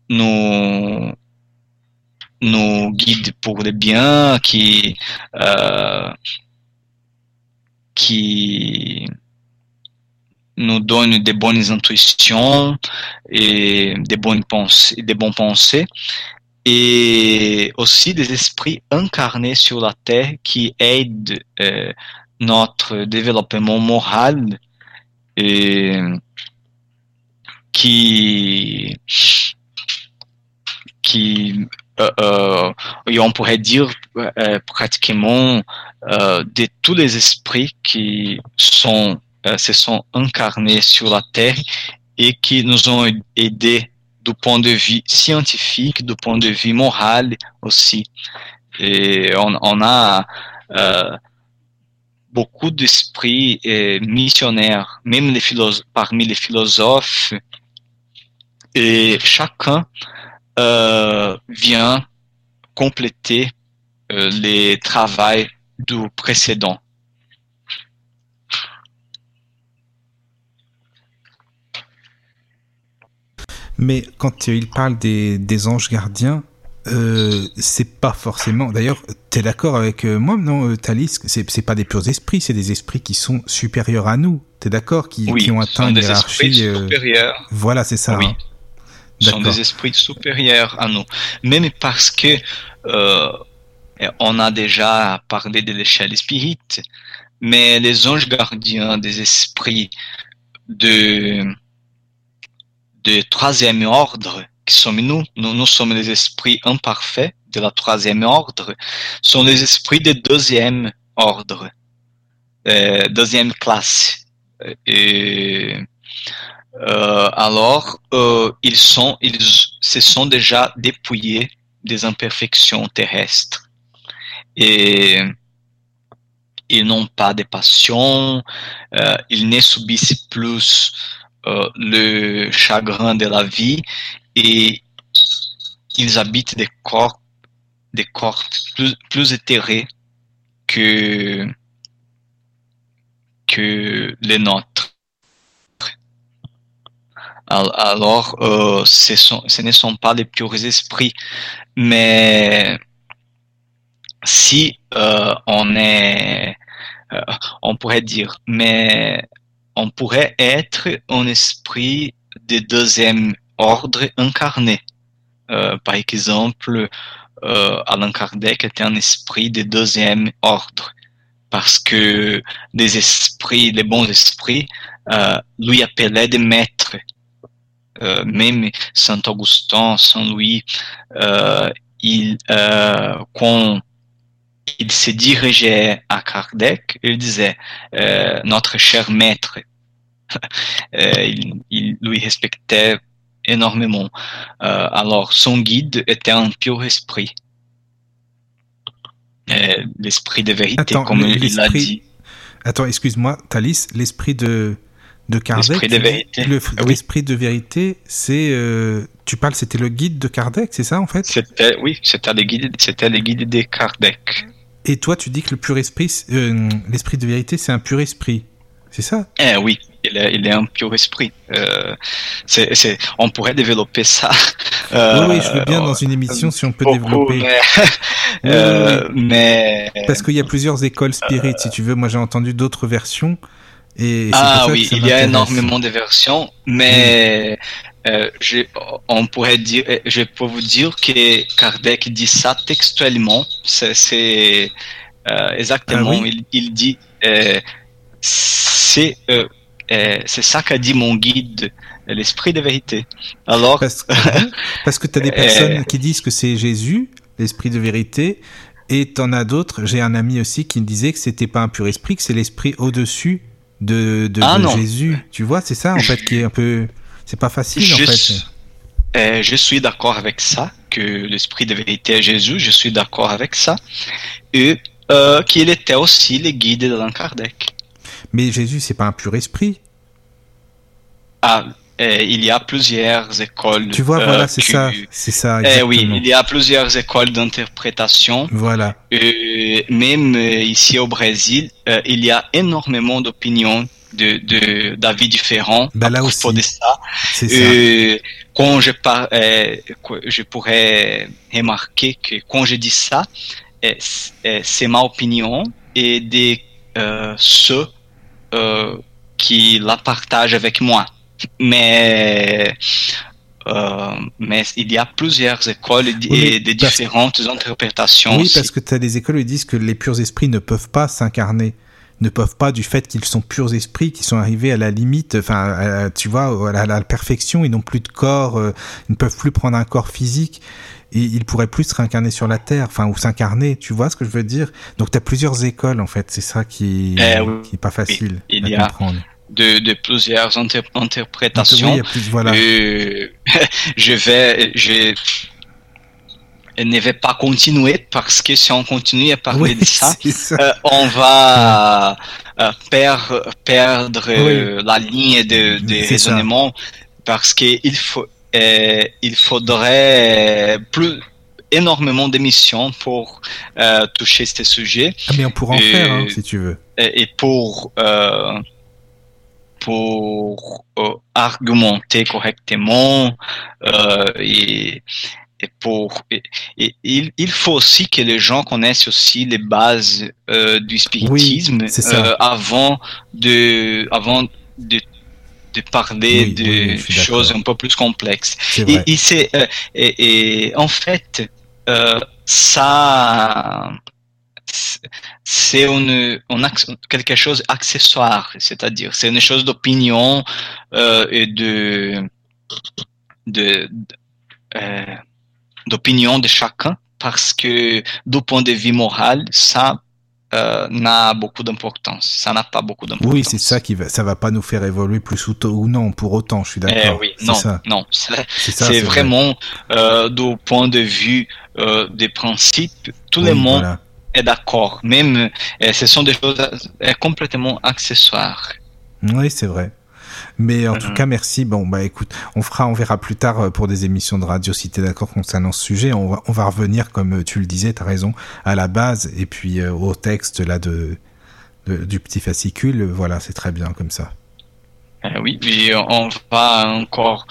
nous nous guident pour le bien, qui euh, qui nous donne des bonnes intuitions et des bonnes pensées, des bons pensées, et aussi des esprits incarnés sur la terre qui aident euh, notre développement moral et qui qui et on pourrait dire euh, pratiquement euh, de tous les esprits qui sont euh, se sont incarnés sur la Terre et qui nous ont aidés du point de vue scientifique, du point de vue moral aussi. Et on, a euh, beaucoup d'esprits missionnaires, même les parmi les philosophes, et chacun euh, vient compléter euh, les travaux du précédent.
Mais quand il parle des, des anges gardiens, euh, c'est pas forcément. D'ailleurs, tu es d'accord avec euh, moi, non, euh, Thalys C'est pas des purs esprits, c'est des esprits qui sont supérieurs à nous. Tu es d'accord qui,
qui,
ont atteint une hiérarchie.
Euh...
Voilà, c'est ça.
Oui. Hein sont des esprits supérieurs à nous. Même parce que euh, on a déjà parlé de l'échelle spirit, mais les anges gardiens des esprits de de troisième ordre, qui sommes nous, nous, sommes les esprits imparfaits de la troisième ordre, sont les esprits de deuxième ordre, euh, deuxième classe. Et, euh, alors, euh, ils sont, ils se sont déjà dépouillés des imperfections terrestres et ils n'ont pas de passion, euh, ils ne subissent plus le chagrin de la vie et ils habitent des corps, des corps plus, plus éthérés que, que les nôtres. Alors, euh, ce, ne sont pas les purs esprits, mais si euh, on est, euh, on pourrait dire, mais on pourrait être un esprit de deuxième ordre incarné. Par exemple, Allan Kardec était un esprit de deuxième ordre parce que les esprits, les bons esprits, lui appelaient des maîtres. Euh, même Saint Augustin, Saint Louis, euh, il, euh, quand il se dirigeait à Kardec, il disait euh, notre cher maître. Euh, il, il, lui respectait énormément. Euh, alors son guide était un pur esprit, euh, l'esprit de vérité,
Attends,
comme il l'a dit.
Attends, excuse-moi, Thalys, l'esprit de de Kardec.
L'esprit de vérité.
L'esprit de vérité, c'est. Euh, tu parles, c'était le guide de Kardec, c'est ça en fait?
C'était, oui, c'était le guide, c'était de Kardec.
Et toi, tu dis que le pur esprit, euh, l'esprit de vérité, c'est un pur esprit, c'est ça?
Eh oui, il est, il est un pur esprit. Euh, on pourrait développer ça.
Euh, oui, oui, je veux bien dans une émission si on peut
beaucoup,
développer.
Mais, euh, mais...
Parce qu'il y a plusieurs écoles spirites, si tu veux. Moi, j'ai entendu d'autres versions. Et
ah oui, il y a énormément de versions, mais mmh. euh, je, on pourrait dire, je peux vous dire que Kardec dit ça textuellement. C'est euh, exactement, ah oui? il, il, dit, euh, c'est ça qu'a dit mon guide, l'esprit de vérité. Alors,
parce, parce que tu as des personnes qui disent que c'est Jésus, l'esprit de vérité, et t'en as d'autres. J'ai un ami aussi qui me disait que c'était pas un pur esprit, que c'est l'esprit au-dessus de, de, ah, de Jésus. Tu vois, c'est ça en fait qui est un peu. C'est pas facile
je,
en fait.
Euh, je suis d'accord avec ça, que l'esprit de vérité est Jésus, je suis d'accord avec ça. Et euh, qu'il était aussi le guide d'Allan Kardec.
Mais Jésus, c'est pas un pur esprit.
Ah, euh, il y a plusieurs écoles.
Tu vois, voilà, c'est ça, c'est ça.
Eh oui, il y a plusieurs écoles d'interprétation.
Voilà.
Euh, même euh, ici au Brésil, euh, il y a énormément d'opinions, de d'avis différents
bah, là
à
propos
de ça.
C'est ça.
quand je par, je pourrais remarquer que quand je dis ça, c'est ma opinion et de ceux qui la partagent avec moi mais euh, mais il y a plusieurs écoles et
oui,
de différentes interprétations.
Oui,
aussi.
parce que tu as des écoles où ils disent que les purs esprits ne peuvent pas s'incarner, ne peuvent pas du fait qu'ils sont purs esprits, qui sont arrivés à la limite, enfin, tu vois, à la, à la, perfection, ils n'ont plus de corps, euh, ils ne peuvent plus prendre un corps physique. Et ils pourraient plus se réincarner sur la Terre, enfin, ou s'incarner, tu vois ce que je veux dire? Donc, tu as plusieurs écoles, en fait, c'est ça qui,
eh oui.
qui est pas facile
il
à
y a,
comprendre
de, de plusieurs inter interprétations.
Oui, plus, voilà.
euh, je vais, je ne vais pas continuer parce que si on continue à parler
oui,
de ça,
ça.
Euh, on va euh, perdre, perdre oui. la ligne de, de raisonnement ça. parce qu'il faut, euh, il faudrait plus énormément d'émissions pour euh, toucher ce sujet.
Ah, mais on pourra en faire hein, si tu veux.
Et, et pour pour euh, argumenter correctement euh, et, et, pour et, et, il, il faut aussi que les gens connaissent aussi les bases euh, du spiritisme
oui,
avant de avant de de parler
oui,
de
oui,
choses un peu plus complexes.
Et,
et c'est et, et, en fait ça c'est une, une, quelque chose accessoire, c'est-à-dire c'est une chose d'opinion euh, et de de, d'opinion de chacun parce que du point de vue moral, ça euh, n'a beaucoup d'importance. Ça n'a pas beaucoup d'importance.
Oui, c'est ça qui va, ça va pas nous faire évoluer plus ou, ou non pour autant. Je suis d'accord.
Eh oui, non, non, c'est vraiment euh, du point de vue euh, des principes, tout le monde est d'accord. Même, euh, ce sont des choses euh, complètement accessoires.
Oui, c'est vrai. Mais en tout mhm. cas, merci. Bon, bah écoute, on fera, on verra plus tard euh, pour des émissions de radio si tu es d'accord concernant ce sujet. On va, on va revenir, comme tu le disais, tu as raison, à la base et puis euh, au texte là de, du petit fascicule. Voilà, c'est très bien comme ça.
oui, puis on va encore.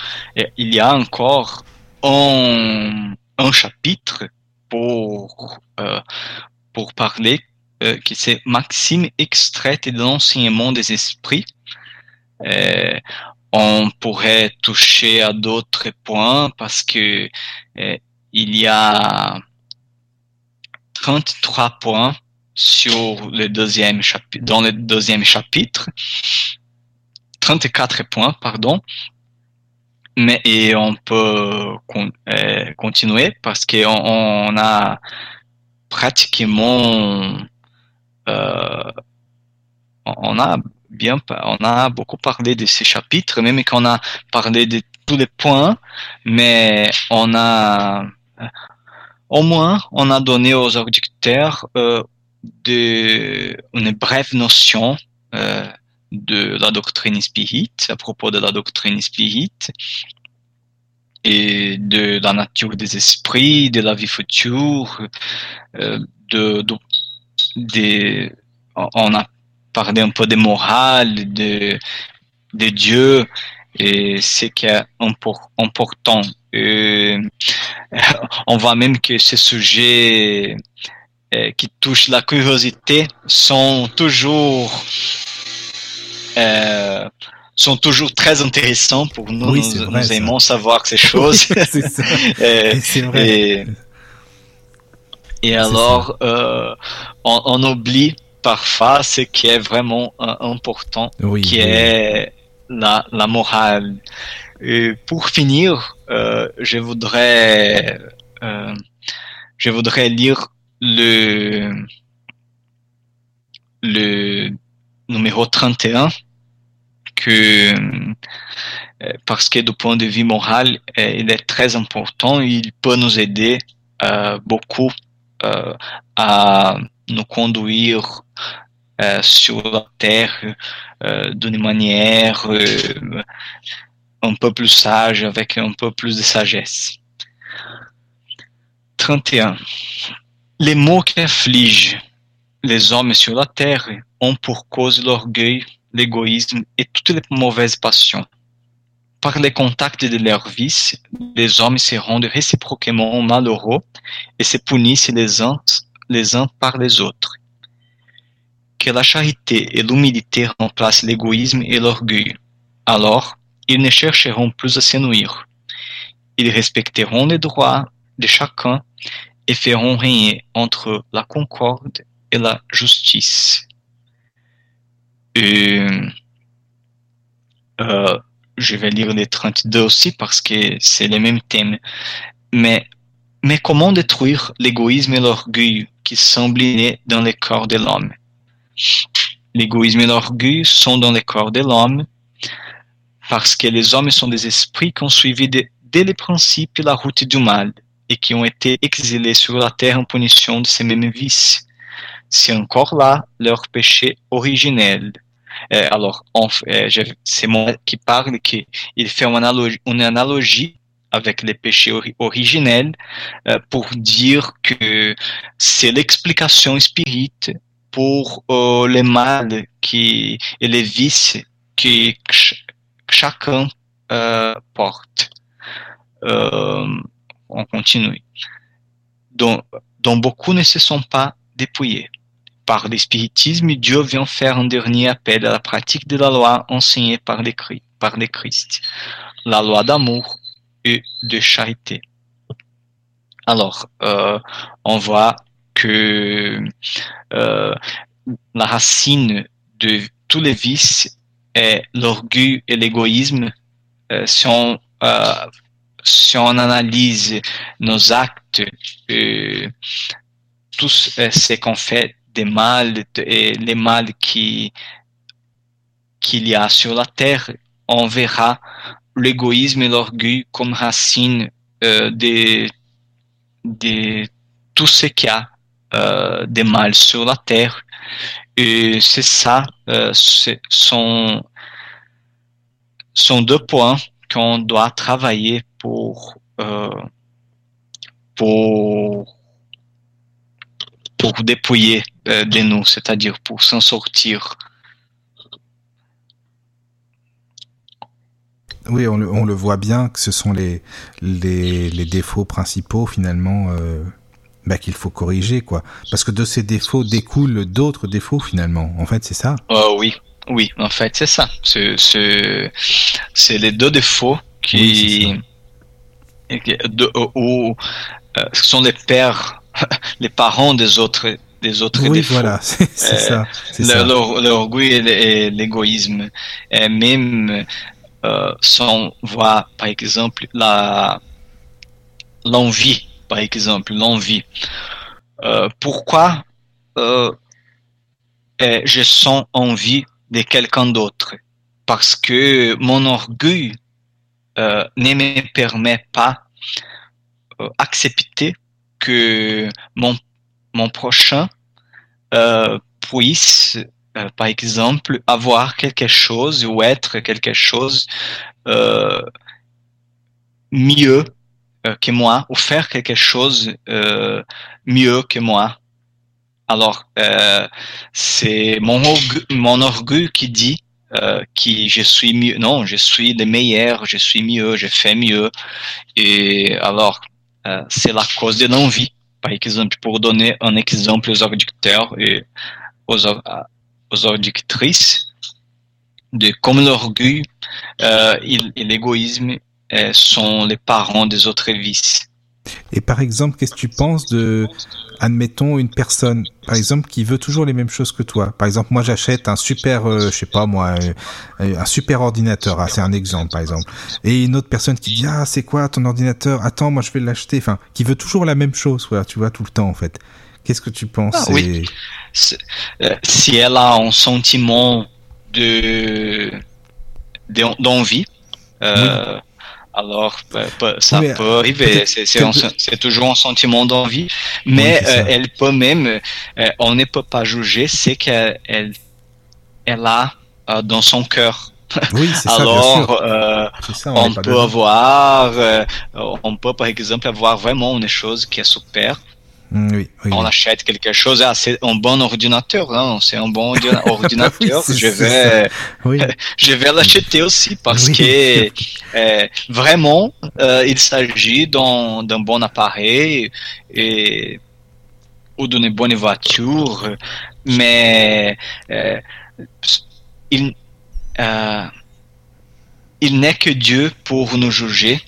Il y a encore un, un chapitre pour pour parler qui c'est Maxime extraite de l'enseignement des esprits euh, on pourrait toucher à d'autres points parce que euh, il y a 33 points sur le deuxième chapitre, dans le deuxième chapitre, 34 points, pardon. Mais et on peut euh, continuer parce qu'on on a pratiquement euh, on a beaucoup parlé de ces chapitres, même qu'on a parlé de tous les points, mais on a, au moins, on a donné aux auditeurs euh, une brève notion euh, de la doctrine spirit, à propos de la doctrine spirit, et de la nature des esprits, de la vie future, euh, de, on a parler un peu de morale, de, de Dieu, et ce qui est important. on voit même que ces sujets euh, qui touchent la curiosité sont toujours euh, sont toujours très intéressants pour nous. nous, aimons savoir ces choses.
c'est vrai.
Et, alors, euh, on, on, oublie parfois ce qui est vraiment euh, important, qui est la, la morale. Et pour finir, euh, je voudrais euh, je voudrais lire le le numéro 31 que parce que du point de vue moral, il est très important, il peut nous aider beaucoup à nous conduire euh, sur la terre euh, d'une manière euh, un peu plus sage, avec un peu plus de sagesse. 31. Les mots qui affligent les hommes sur la terre ont pour cause l'orgueil, l'égoïsme et toutes les mauvaises passions. Par les contacts de leurs vices, les hommes se rendent réciproquement malheureux et se punissent les uns les uns par les autres. Que la charité et l'humilité remplacent l'égoïsme et l'orgueil. Alors, ils ne chercheront plus à se nuire. Ils respecteront les droits de chacun et feront régner entre la concorde et la justice. Euh, je vais lire les 32 aussi parce que c'est le même thème. Mais, mais comment détruire l'égoïsme et l'orgueil qui semblent nés dans le corps de l'homme? L'égoïsme et l'orgueil sont dans le corps de l'homme parce que les hommes sont des esprits qui ont suivi dès le principe la route du mal et qui ont été exilés sur la terre en punition de ces mêmes vices. C'est encore là leur péché originel. Alors, c'est moi qui parle, qui il fait une analogie, avec les péchés originels euh, pour dire que c'est l'explication spirite pour les mal qui, et les vices que chacun porte. on continue. Dont, dont beaucoup ne se sont pas dépouillés. Par l'espiritisme, Dieu vient faire un dernier appel à la pratique de la loi enseignée par les, par Christ. La loi d'amour de charité. Alors, euh, on voit que euh, la racine de tous les vices est l'orgueil et l'égoïsme euh, sont si on analyse nos actes, tout ce qu'on fait des mal et les mal qui qu'il y a sur la terre, on verra l'égoïsme et l'orgueil comme racine euh, de, de tout ce qu'il y a euh, de mal sur la terre. Et c'est ça, euh, sont, sont deux points qu'on doit travailler pour, euh, pour, pour dépouiller euh, de nous, c'est-à-dire pour s'en sortir.
Oui, on le, on le, voit bien que ce sont les, les, les défauts principaux finalement euh, bah, qu'il faut corriger, quoi. Parce que de ces défauts découlent d'autres défauts finalement. En fait, c'est ça.
Oh, oui, oui, en fait, c'est ça. C'est les deux défauts qui, de, ou euh, sont les pères, les parents des autres des autres
oui,
défauts.
voilà, c'est ça.
L'orgueil et l'égoïsme, et même euh, si on voit par exemple la l'envie, par exemple l'envie. Euh, pourquoi euh, je sens envie de quelqu'un d'autre? Parce que mon orgueil euh, ne me permet pas euh, accepter que mon, mon prochain euh, puisse euh, par exemple, avoir quelque chose ou être quelque chose euh, mieux que moi ou faire quelque chose mieux que moi. Alors, c'est mon, orgueil, mon orgueil qui dit euh, qui je suis mieux. Non, je suis le meilleur, je suis mieux, je fais mieux. Et alors, c'est la cause de l'envie. Par exemple, pour donner un exemple aux auditeurs et aux, aux de comme l'orgueil et, l'égoïsme euh, sont les parents des autres vices.
Et par exemple, qu'est-ce que tu penses de, admettons, une personne, par exemple, qui veut toujours les mêmes choses que toi? Par exemple, moi, j'achète un super, euh, je sais pas moi, un super ordinateur. Ah, c'est un exemple, par exemple. Et une autre personne qui dit, ah, c'est quoi ton ordinateur? Attends, moi, je vais l'acheter. Enfin, qui veut toujours la même chose, tu vois, tout le temps, en fait. Qu'est-ce que tu penses?
Ah, oui. Euh, si elle a un sentiment de d'envie, euh, alors euh, ça peut arriver. C'est toujours un sentiment d'envie, mais elle peut même, on ne peut pas juger ce qu'elle elle, a dans son cœur.
Oui, c'est ça.
Alors, on, peut avoir, on peut par exemple avoir vraiment une chose qui est super
Mm, oui,
on achète quelque chose, ah, c'est un bon ordinateur, hein, c'est un bon ordinateur, je vais, je vais l'acheter aussi parce que euh, vraiment, euh, il s'agit d'un bon appareil et, ou d'une bonne voiture, mais euh, il, il n'est que Dieu pour nous juger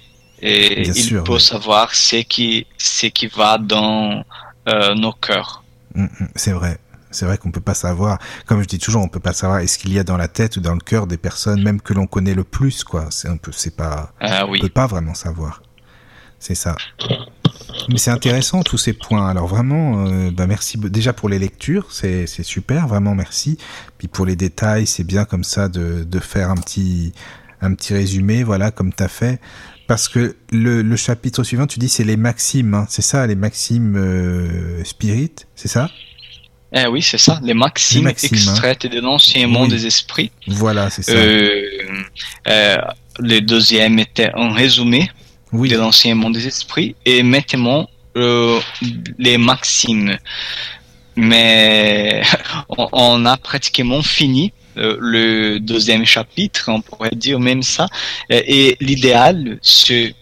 et il peut savoir ce qui, ce qui va dans euh, nos cœurs.
Mm, mm, c'est vrai. C'est vrai qu'on peut pas savoir, comme je dis toujours, on peut pas savoir est-ce qu'il y a dans la tête ou dans le cœur des personnes, même que l'on connaît le plus, quoi. C'est un peu, c'est pas,
ah
on peut pas vraiment savoir. C'est ça. Mais c'est intéressant tous ces points. Alors vraiment, euh, bah merci déjà pour les lectures, c'est c'est super, vraiment merci. Puis pour les détails, c'est bien comme ça de de faire un petit un petit résumé, voilà, comme tu as fait. Parce que le, le chapitre suivant, tu dis c'est les maximes, hein. c'est ça, les maximes euh, spirit, c'est ça?
Eh oui, c'est ça, les maximes, hein. extraites de l'ancien monde des esprits.
Voilà, c'est ça.
Euh, euh, le deuxième était un résumé de l'ancien monde des esprits et maintenant euh, les maximes. Mais on a pratiquement fini le deuxième chapitre, on pourrait dire même ça. Et, l'idéal, c'est,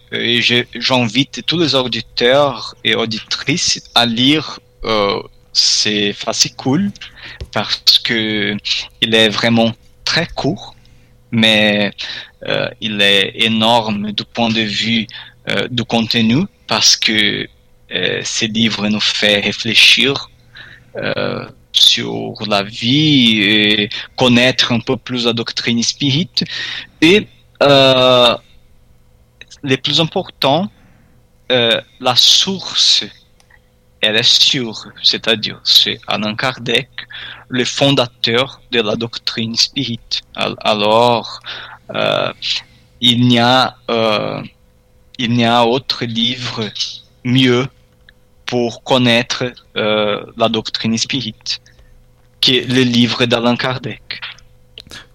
j'invite tous les auditeurs et auditrices à lire euh, ces fascicules parce que il est vraiment très court, mais euh, il est énorme du point de vue euh, du contenu parce que euh, ces livres nous fait réfléchir euh, sur la vie et connaître un peu plus la doctrine spirit et euh, le plus important, euh, la source, elle est sûre, c'est-à-dire c'est Alain Kardec, le fondateur de la doctrine spirit. Alors, euh, il n'y a, il n'y a autre livre mieux pour connaître euh, la doctrine spirit que le livre d'Alain Kardec.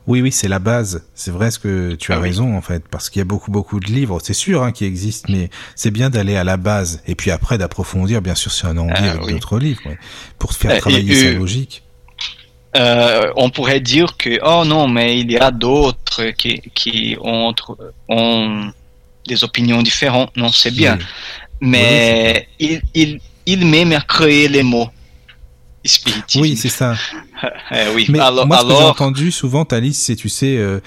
Oui, oui, c'est la base. C'est vrai ce que tu as ah raison en fait, parce qu'il y a beaucoup, beaucoup de livres, c'est sûr, hein, qui existent, mais c'est bien d'aller à la base et puis après d'approfondir, bien sûr, si on a envie ah avec d'autres livres, pour faire travailler sa logique.
Euh, on pourrait dire que oh non, mais il y a d'autres qui, qui ont, ont des opinions différentes. Non, c'est bien, mais il, il, il même a créé les mots.
Oui, c'est ça. Eh oui. Mais alors, moi, ce que j'ai entendu souvent, Thalys, c'est, tu sais, euh,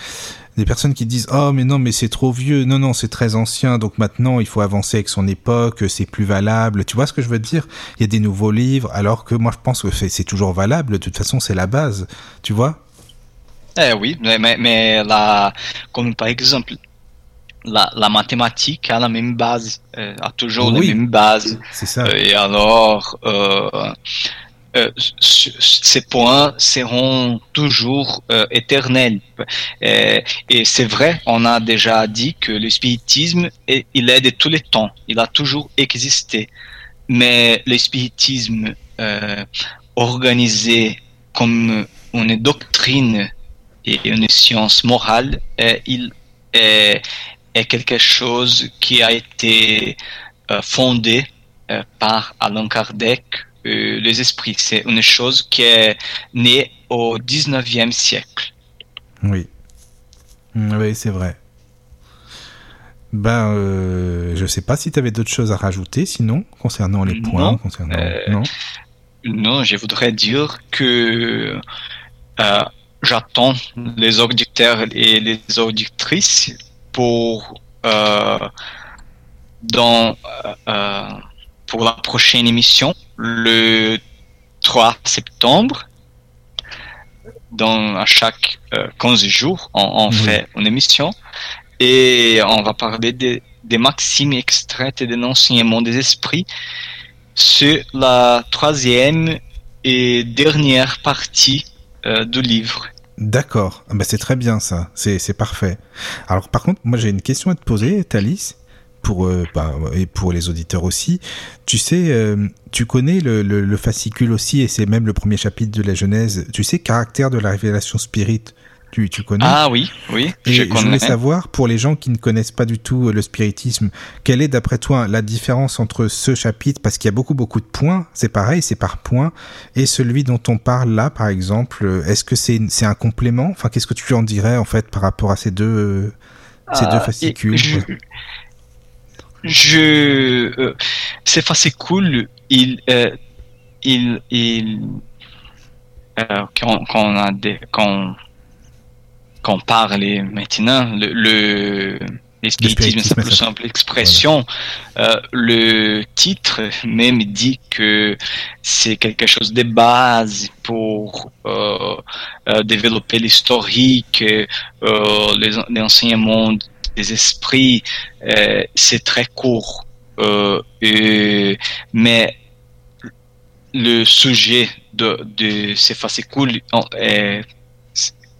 des personnes qui disent oh mais non mais c'est trop vieux. Non non c'est très ancien. Donc maintenant il faut avancer avec son époque c'est plus valable. Tu vois ce que je veux dire? Il y a des nouveaux livres. Alors que moi je pense que c'est toujours valable. De toute façon c'est la base. Tu vois?
Eh oui. Mais mais la comme par exemple la, la mathématique a la même base euh, a toujours la même base
c'est ça
et alors euh, euh, ces points seront toujours euh, éternels. Euh, et, c'est vrai, on a déjà dit que le spiritisme, est, il est de tous les temps, il a toujours existé. Mais le spiritisme organisé comme une doctrine et une science morale, il est, est, quelque chose qui a été fondé par Alain Kardec euh, les esprits. C'est une chose qui est née au 19e siècle.
Oui. Oui, c'est vrai. Ben, euh, je sais pas si tu avais d'autres choses à rajouter, sinon, concernant les points. Non, concernant... Euh, non,
non je voudrais dire que euh, j'attends les auditeurs et les auditrices pour dans pour la prochaine émission le 3 septembre. Dans, à chaque 15 euh, jours, on, fait une émission et on va parler des, des maximes extraites de l'enseignement des esprits sur la troisième et dernière partie euh, du livre.
D'accord, ah bah, c'est très bien ça, c'est parfait. Alors par contre, moi j'ai une question à te poser, Thalys pour euh, bah, et pour les auditeurs aussi. Tu sais, euh, tu connais le, le, fascicule aussi et c'est même le premier chapitre de la Genèse. Tu sais, caractère de la révélation spirit. Tu, tu connais.
Ah oui, oui.
Et je, voulais savoir pour les gens qui ne connaissent pas du tout euh, le spiritisme, quelle est d'après toi la différence entre ce chapitre parce qu'il y a beaucoup beaucoup de points, c'est pareil, c'est par points, et celui dont on parle là, par exemple, est-ce que c'est c'est un complément? Enfin, qu'est-ce que tu en dirais en fait par rapport à ces deux ces deux fascicules?
je euh, c'est cool il euh, il il euh, quand, quand on a des quand quand on parle maintenant le, le l'espiritisme c'est plus simple expression. Euh, le titre même dit que c'est quelque chose de base pour euh, euh, développer l'historique les, les enseignements des esprits, c'est très court. Mais le sujet de, de ces fascicules est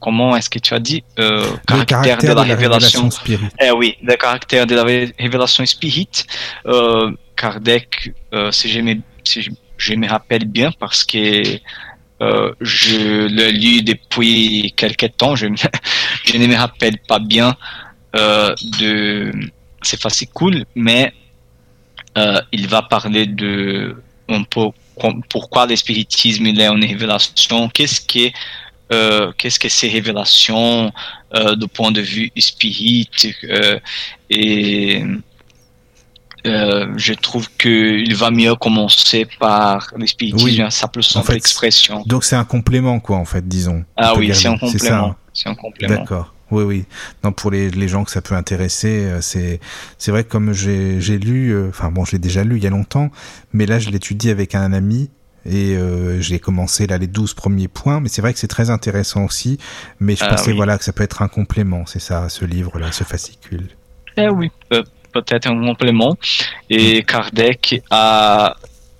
comment est-ce que tu as dit
euh, caractère, de la, révélation,
spirit. Eh oui, le caractère de la révélation spirit. Euh, Kardec, euh, si, je me, si je, me rappelle bien, parce que euh, je le lis depuis quelques temps, je, je ne me rappelle pas bien euh, de c'est facile cool, mais euh, il va parler de un peu pourquoi l'espiritisme est une révélation, qu'est-ce que euh, qu'est-ce que ces révélations euh, du point de vue spirit et je trouve qu'il va mieux commencer par l'espiritisme, oui. sa plus simple expression.
Donc c'est un complément, quoi, en fait, disons.
Ah oui, c'est un complément. C'est un complément.
D'accord. Oui, oui. Non, pour les, les gens que ça peut intéresser, euh, c'est c'est vrai que comme j'ai lu, euh, enfin bon, je l'ai déjà lu il y a longtemps, mais là je l'étudie avec un ami et euh, j'ai commencé là les 12 premiers points, mais c'est vrai que c'est très intéressant aussi. Mais je ah pensais voilà que ça peut être un complément, c'est ça, ce livre-là, ce fascicule.
Eh oui, peut-être un complément. Et Kardec a,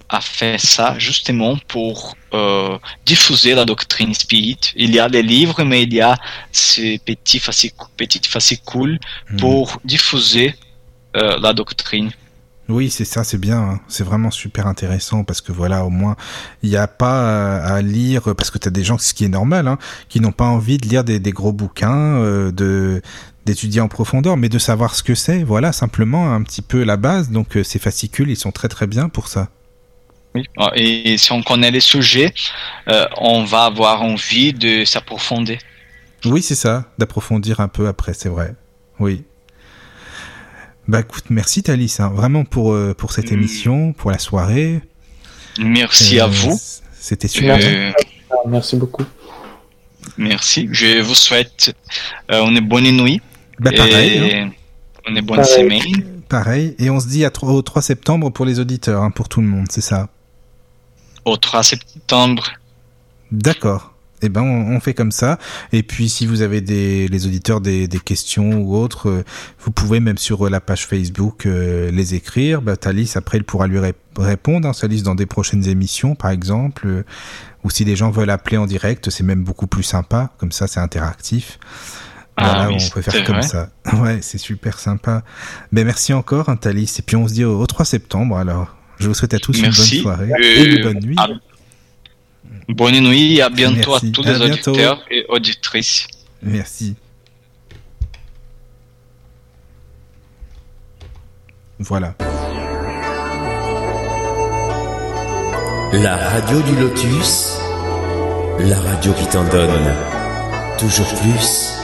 a fait ça justement pour euh, diffuser la doctrine spirit. Il y a des livres, mais il y a ces petits fascicules, petites fascicules hmm. pour diffuser euh, la doctrine.
Oui, c'est ça, c'est bien. Hein. C'est vraiment super intéressant parce que voilà, au moins, il n'y a pas à lire, parce que tu as des gens, ce qui est normal, hein, qui n'ont pas envie de lire des, gros bouquins, euh, de d'étudier en profondeur, mais de savoir ce que c'est. Voilà, simplement un petit peu la base. Donc euh, ces fascicules, ils sont très très bien pour ça.
Oui. Ah, et si on connaît les sujets, euh, on va avoir envie de s'approfondir.
Oui, c'est ça, d'approfondir un peu après, c'est vrai. Oui. Bah écoute, merci Thalys, hein, vraiment pour, euh, pour cette mm. émission, pour la soirée.
Merci à euh, vous.
C'était super.
Euh, merci beaucoup.
Merci. Je vous souhaite une bonne nuit.
Bah pareil. Hein.
Une bonne semaine.
Pareil. Et on se dit à, au 3 septembre pour les auditeurs, hein, pour tout le monde, c'est ça?
Au 3 septembre.
D'accord eh ben on, fait comme ça. Et puis si vous avez des les auditeurs des, des questions ou autres, euh, vous pouvez même sur euh, la page Facebook euh, les écrire. Bah, Thalys après il pourra lui répondre. Hein, Thalys dans des prochaines émissions par exemple. ou si des gens veulent appeler en direct, c'est même beaucoup plus sympa. Comme ça c'est interactif.
Ah,
on peut faire comme ça. Ouais, c'est super sympa. Mais ben, merci encore, hein, Thalys. Et puis on se dit au, 3 septembre alors. Je vous souhaite à tous une bonne soirée et une bonne nuit.
Bonne nuit et à bientôt à tous les auditeurs et auditrices.
Merci. Voilà.
La radio du lotus, la radio qui t'en donne toujours plus.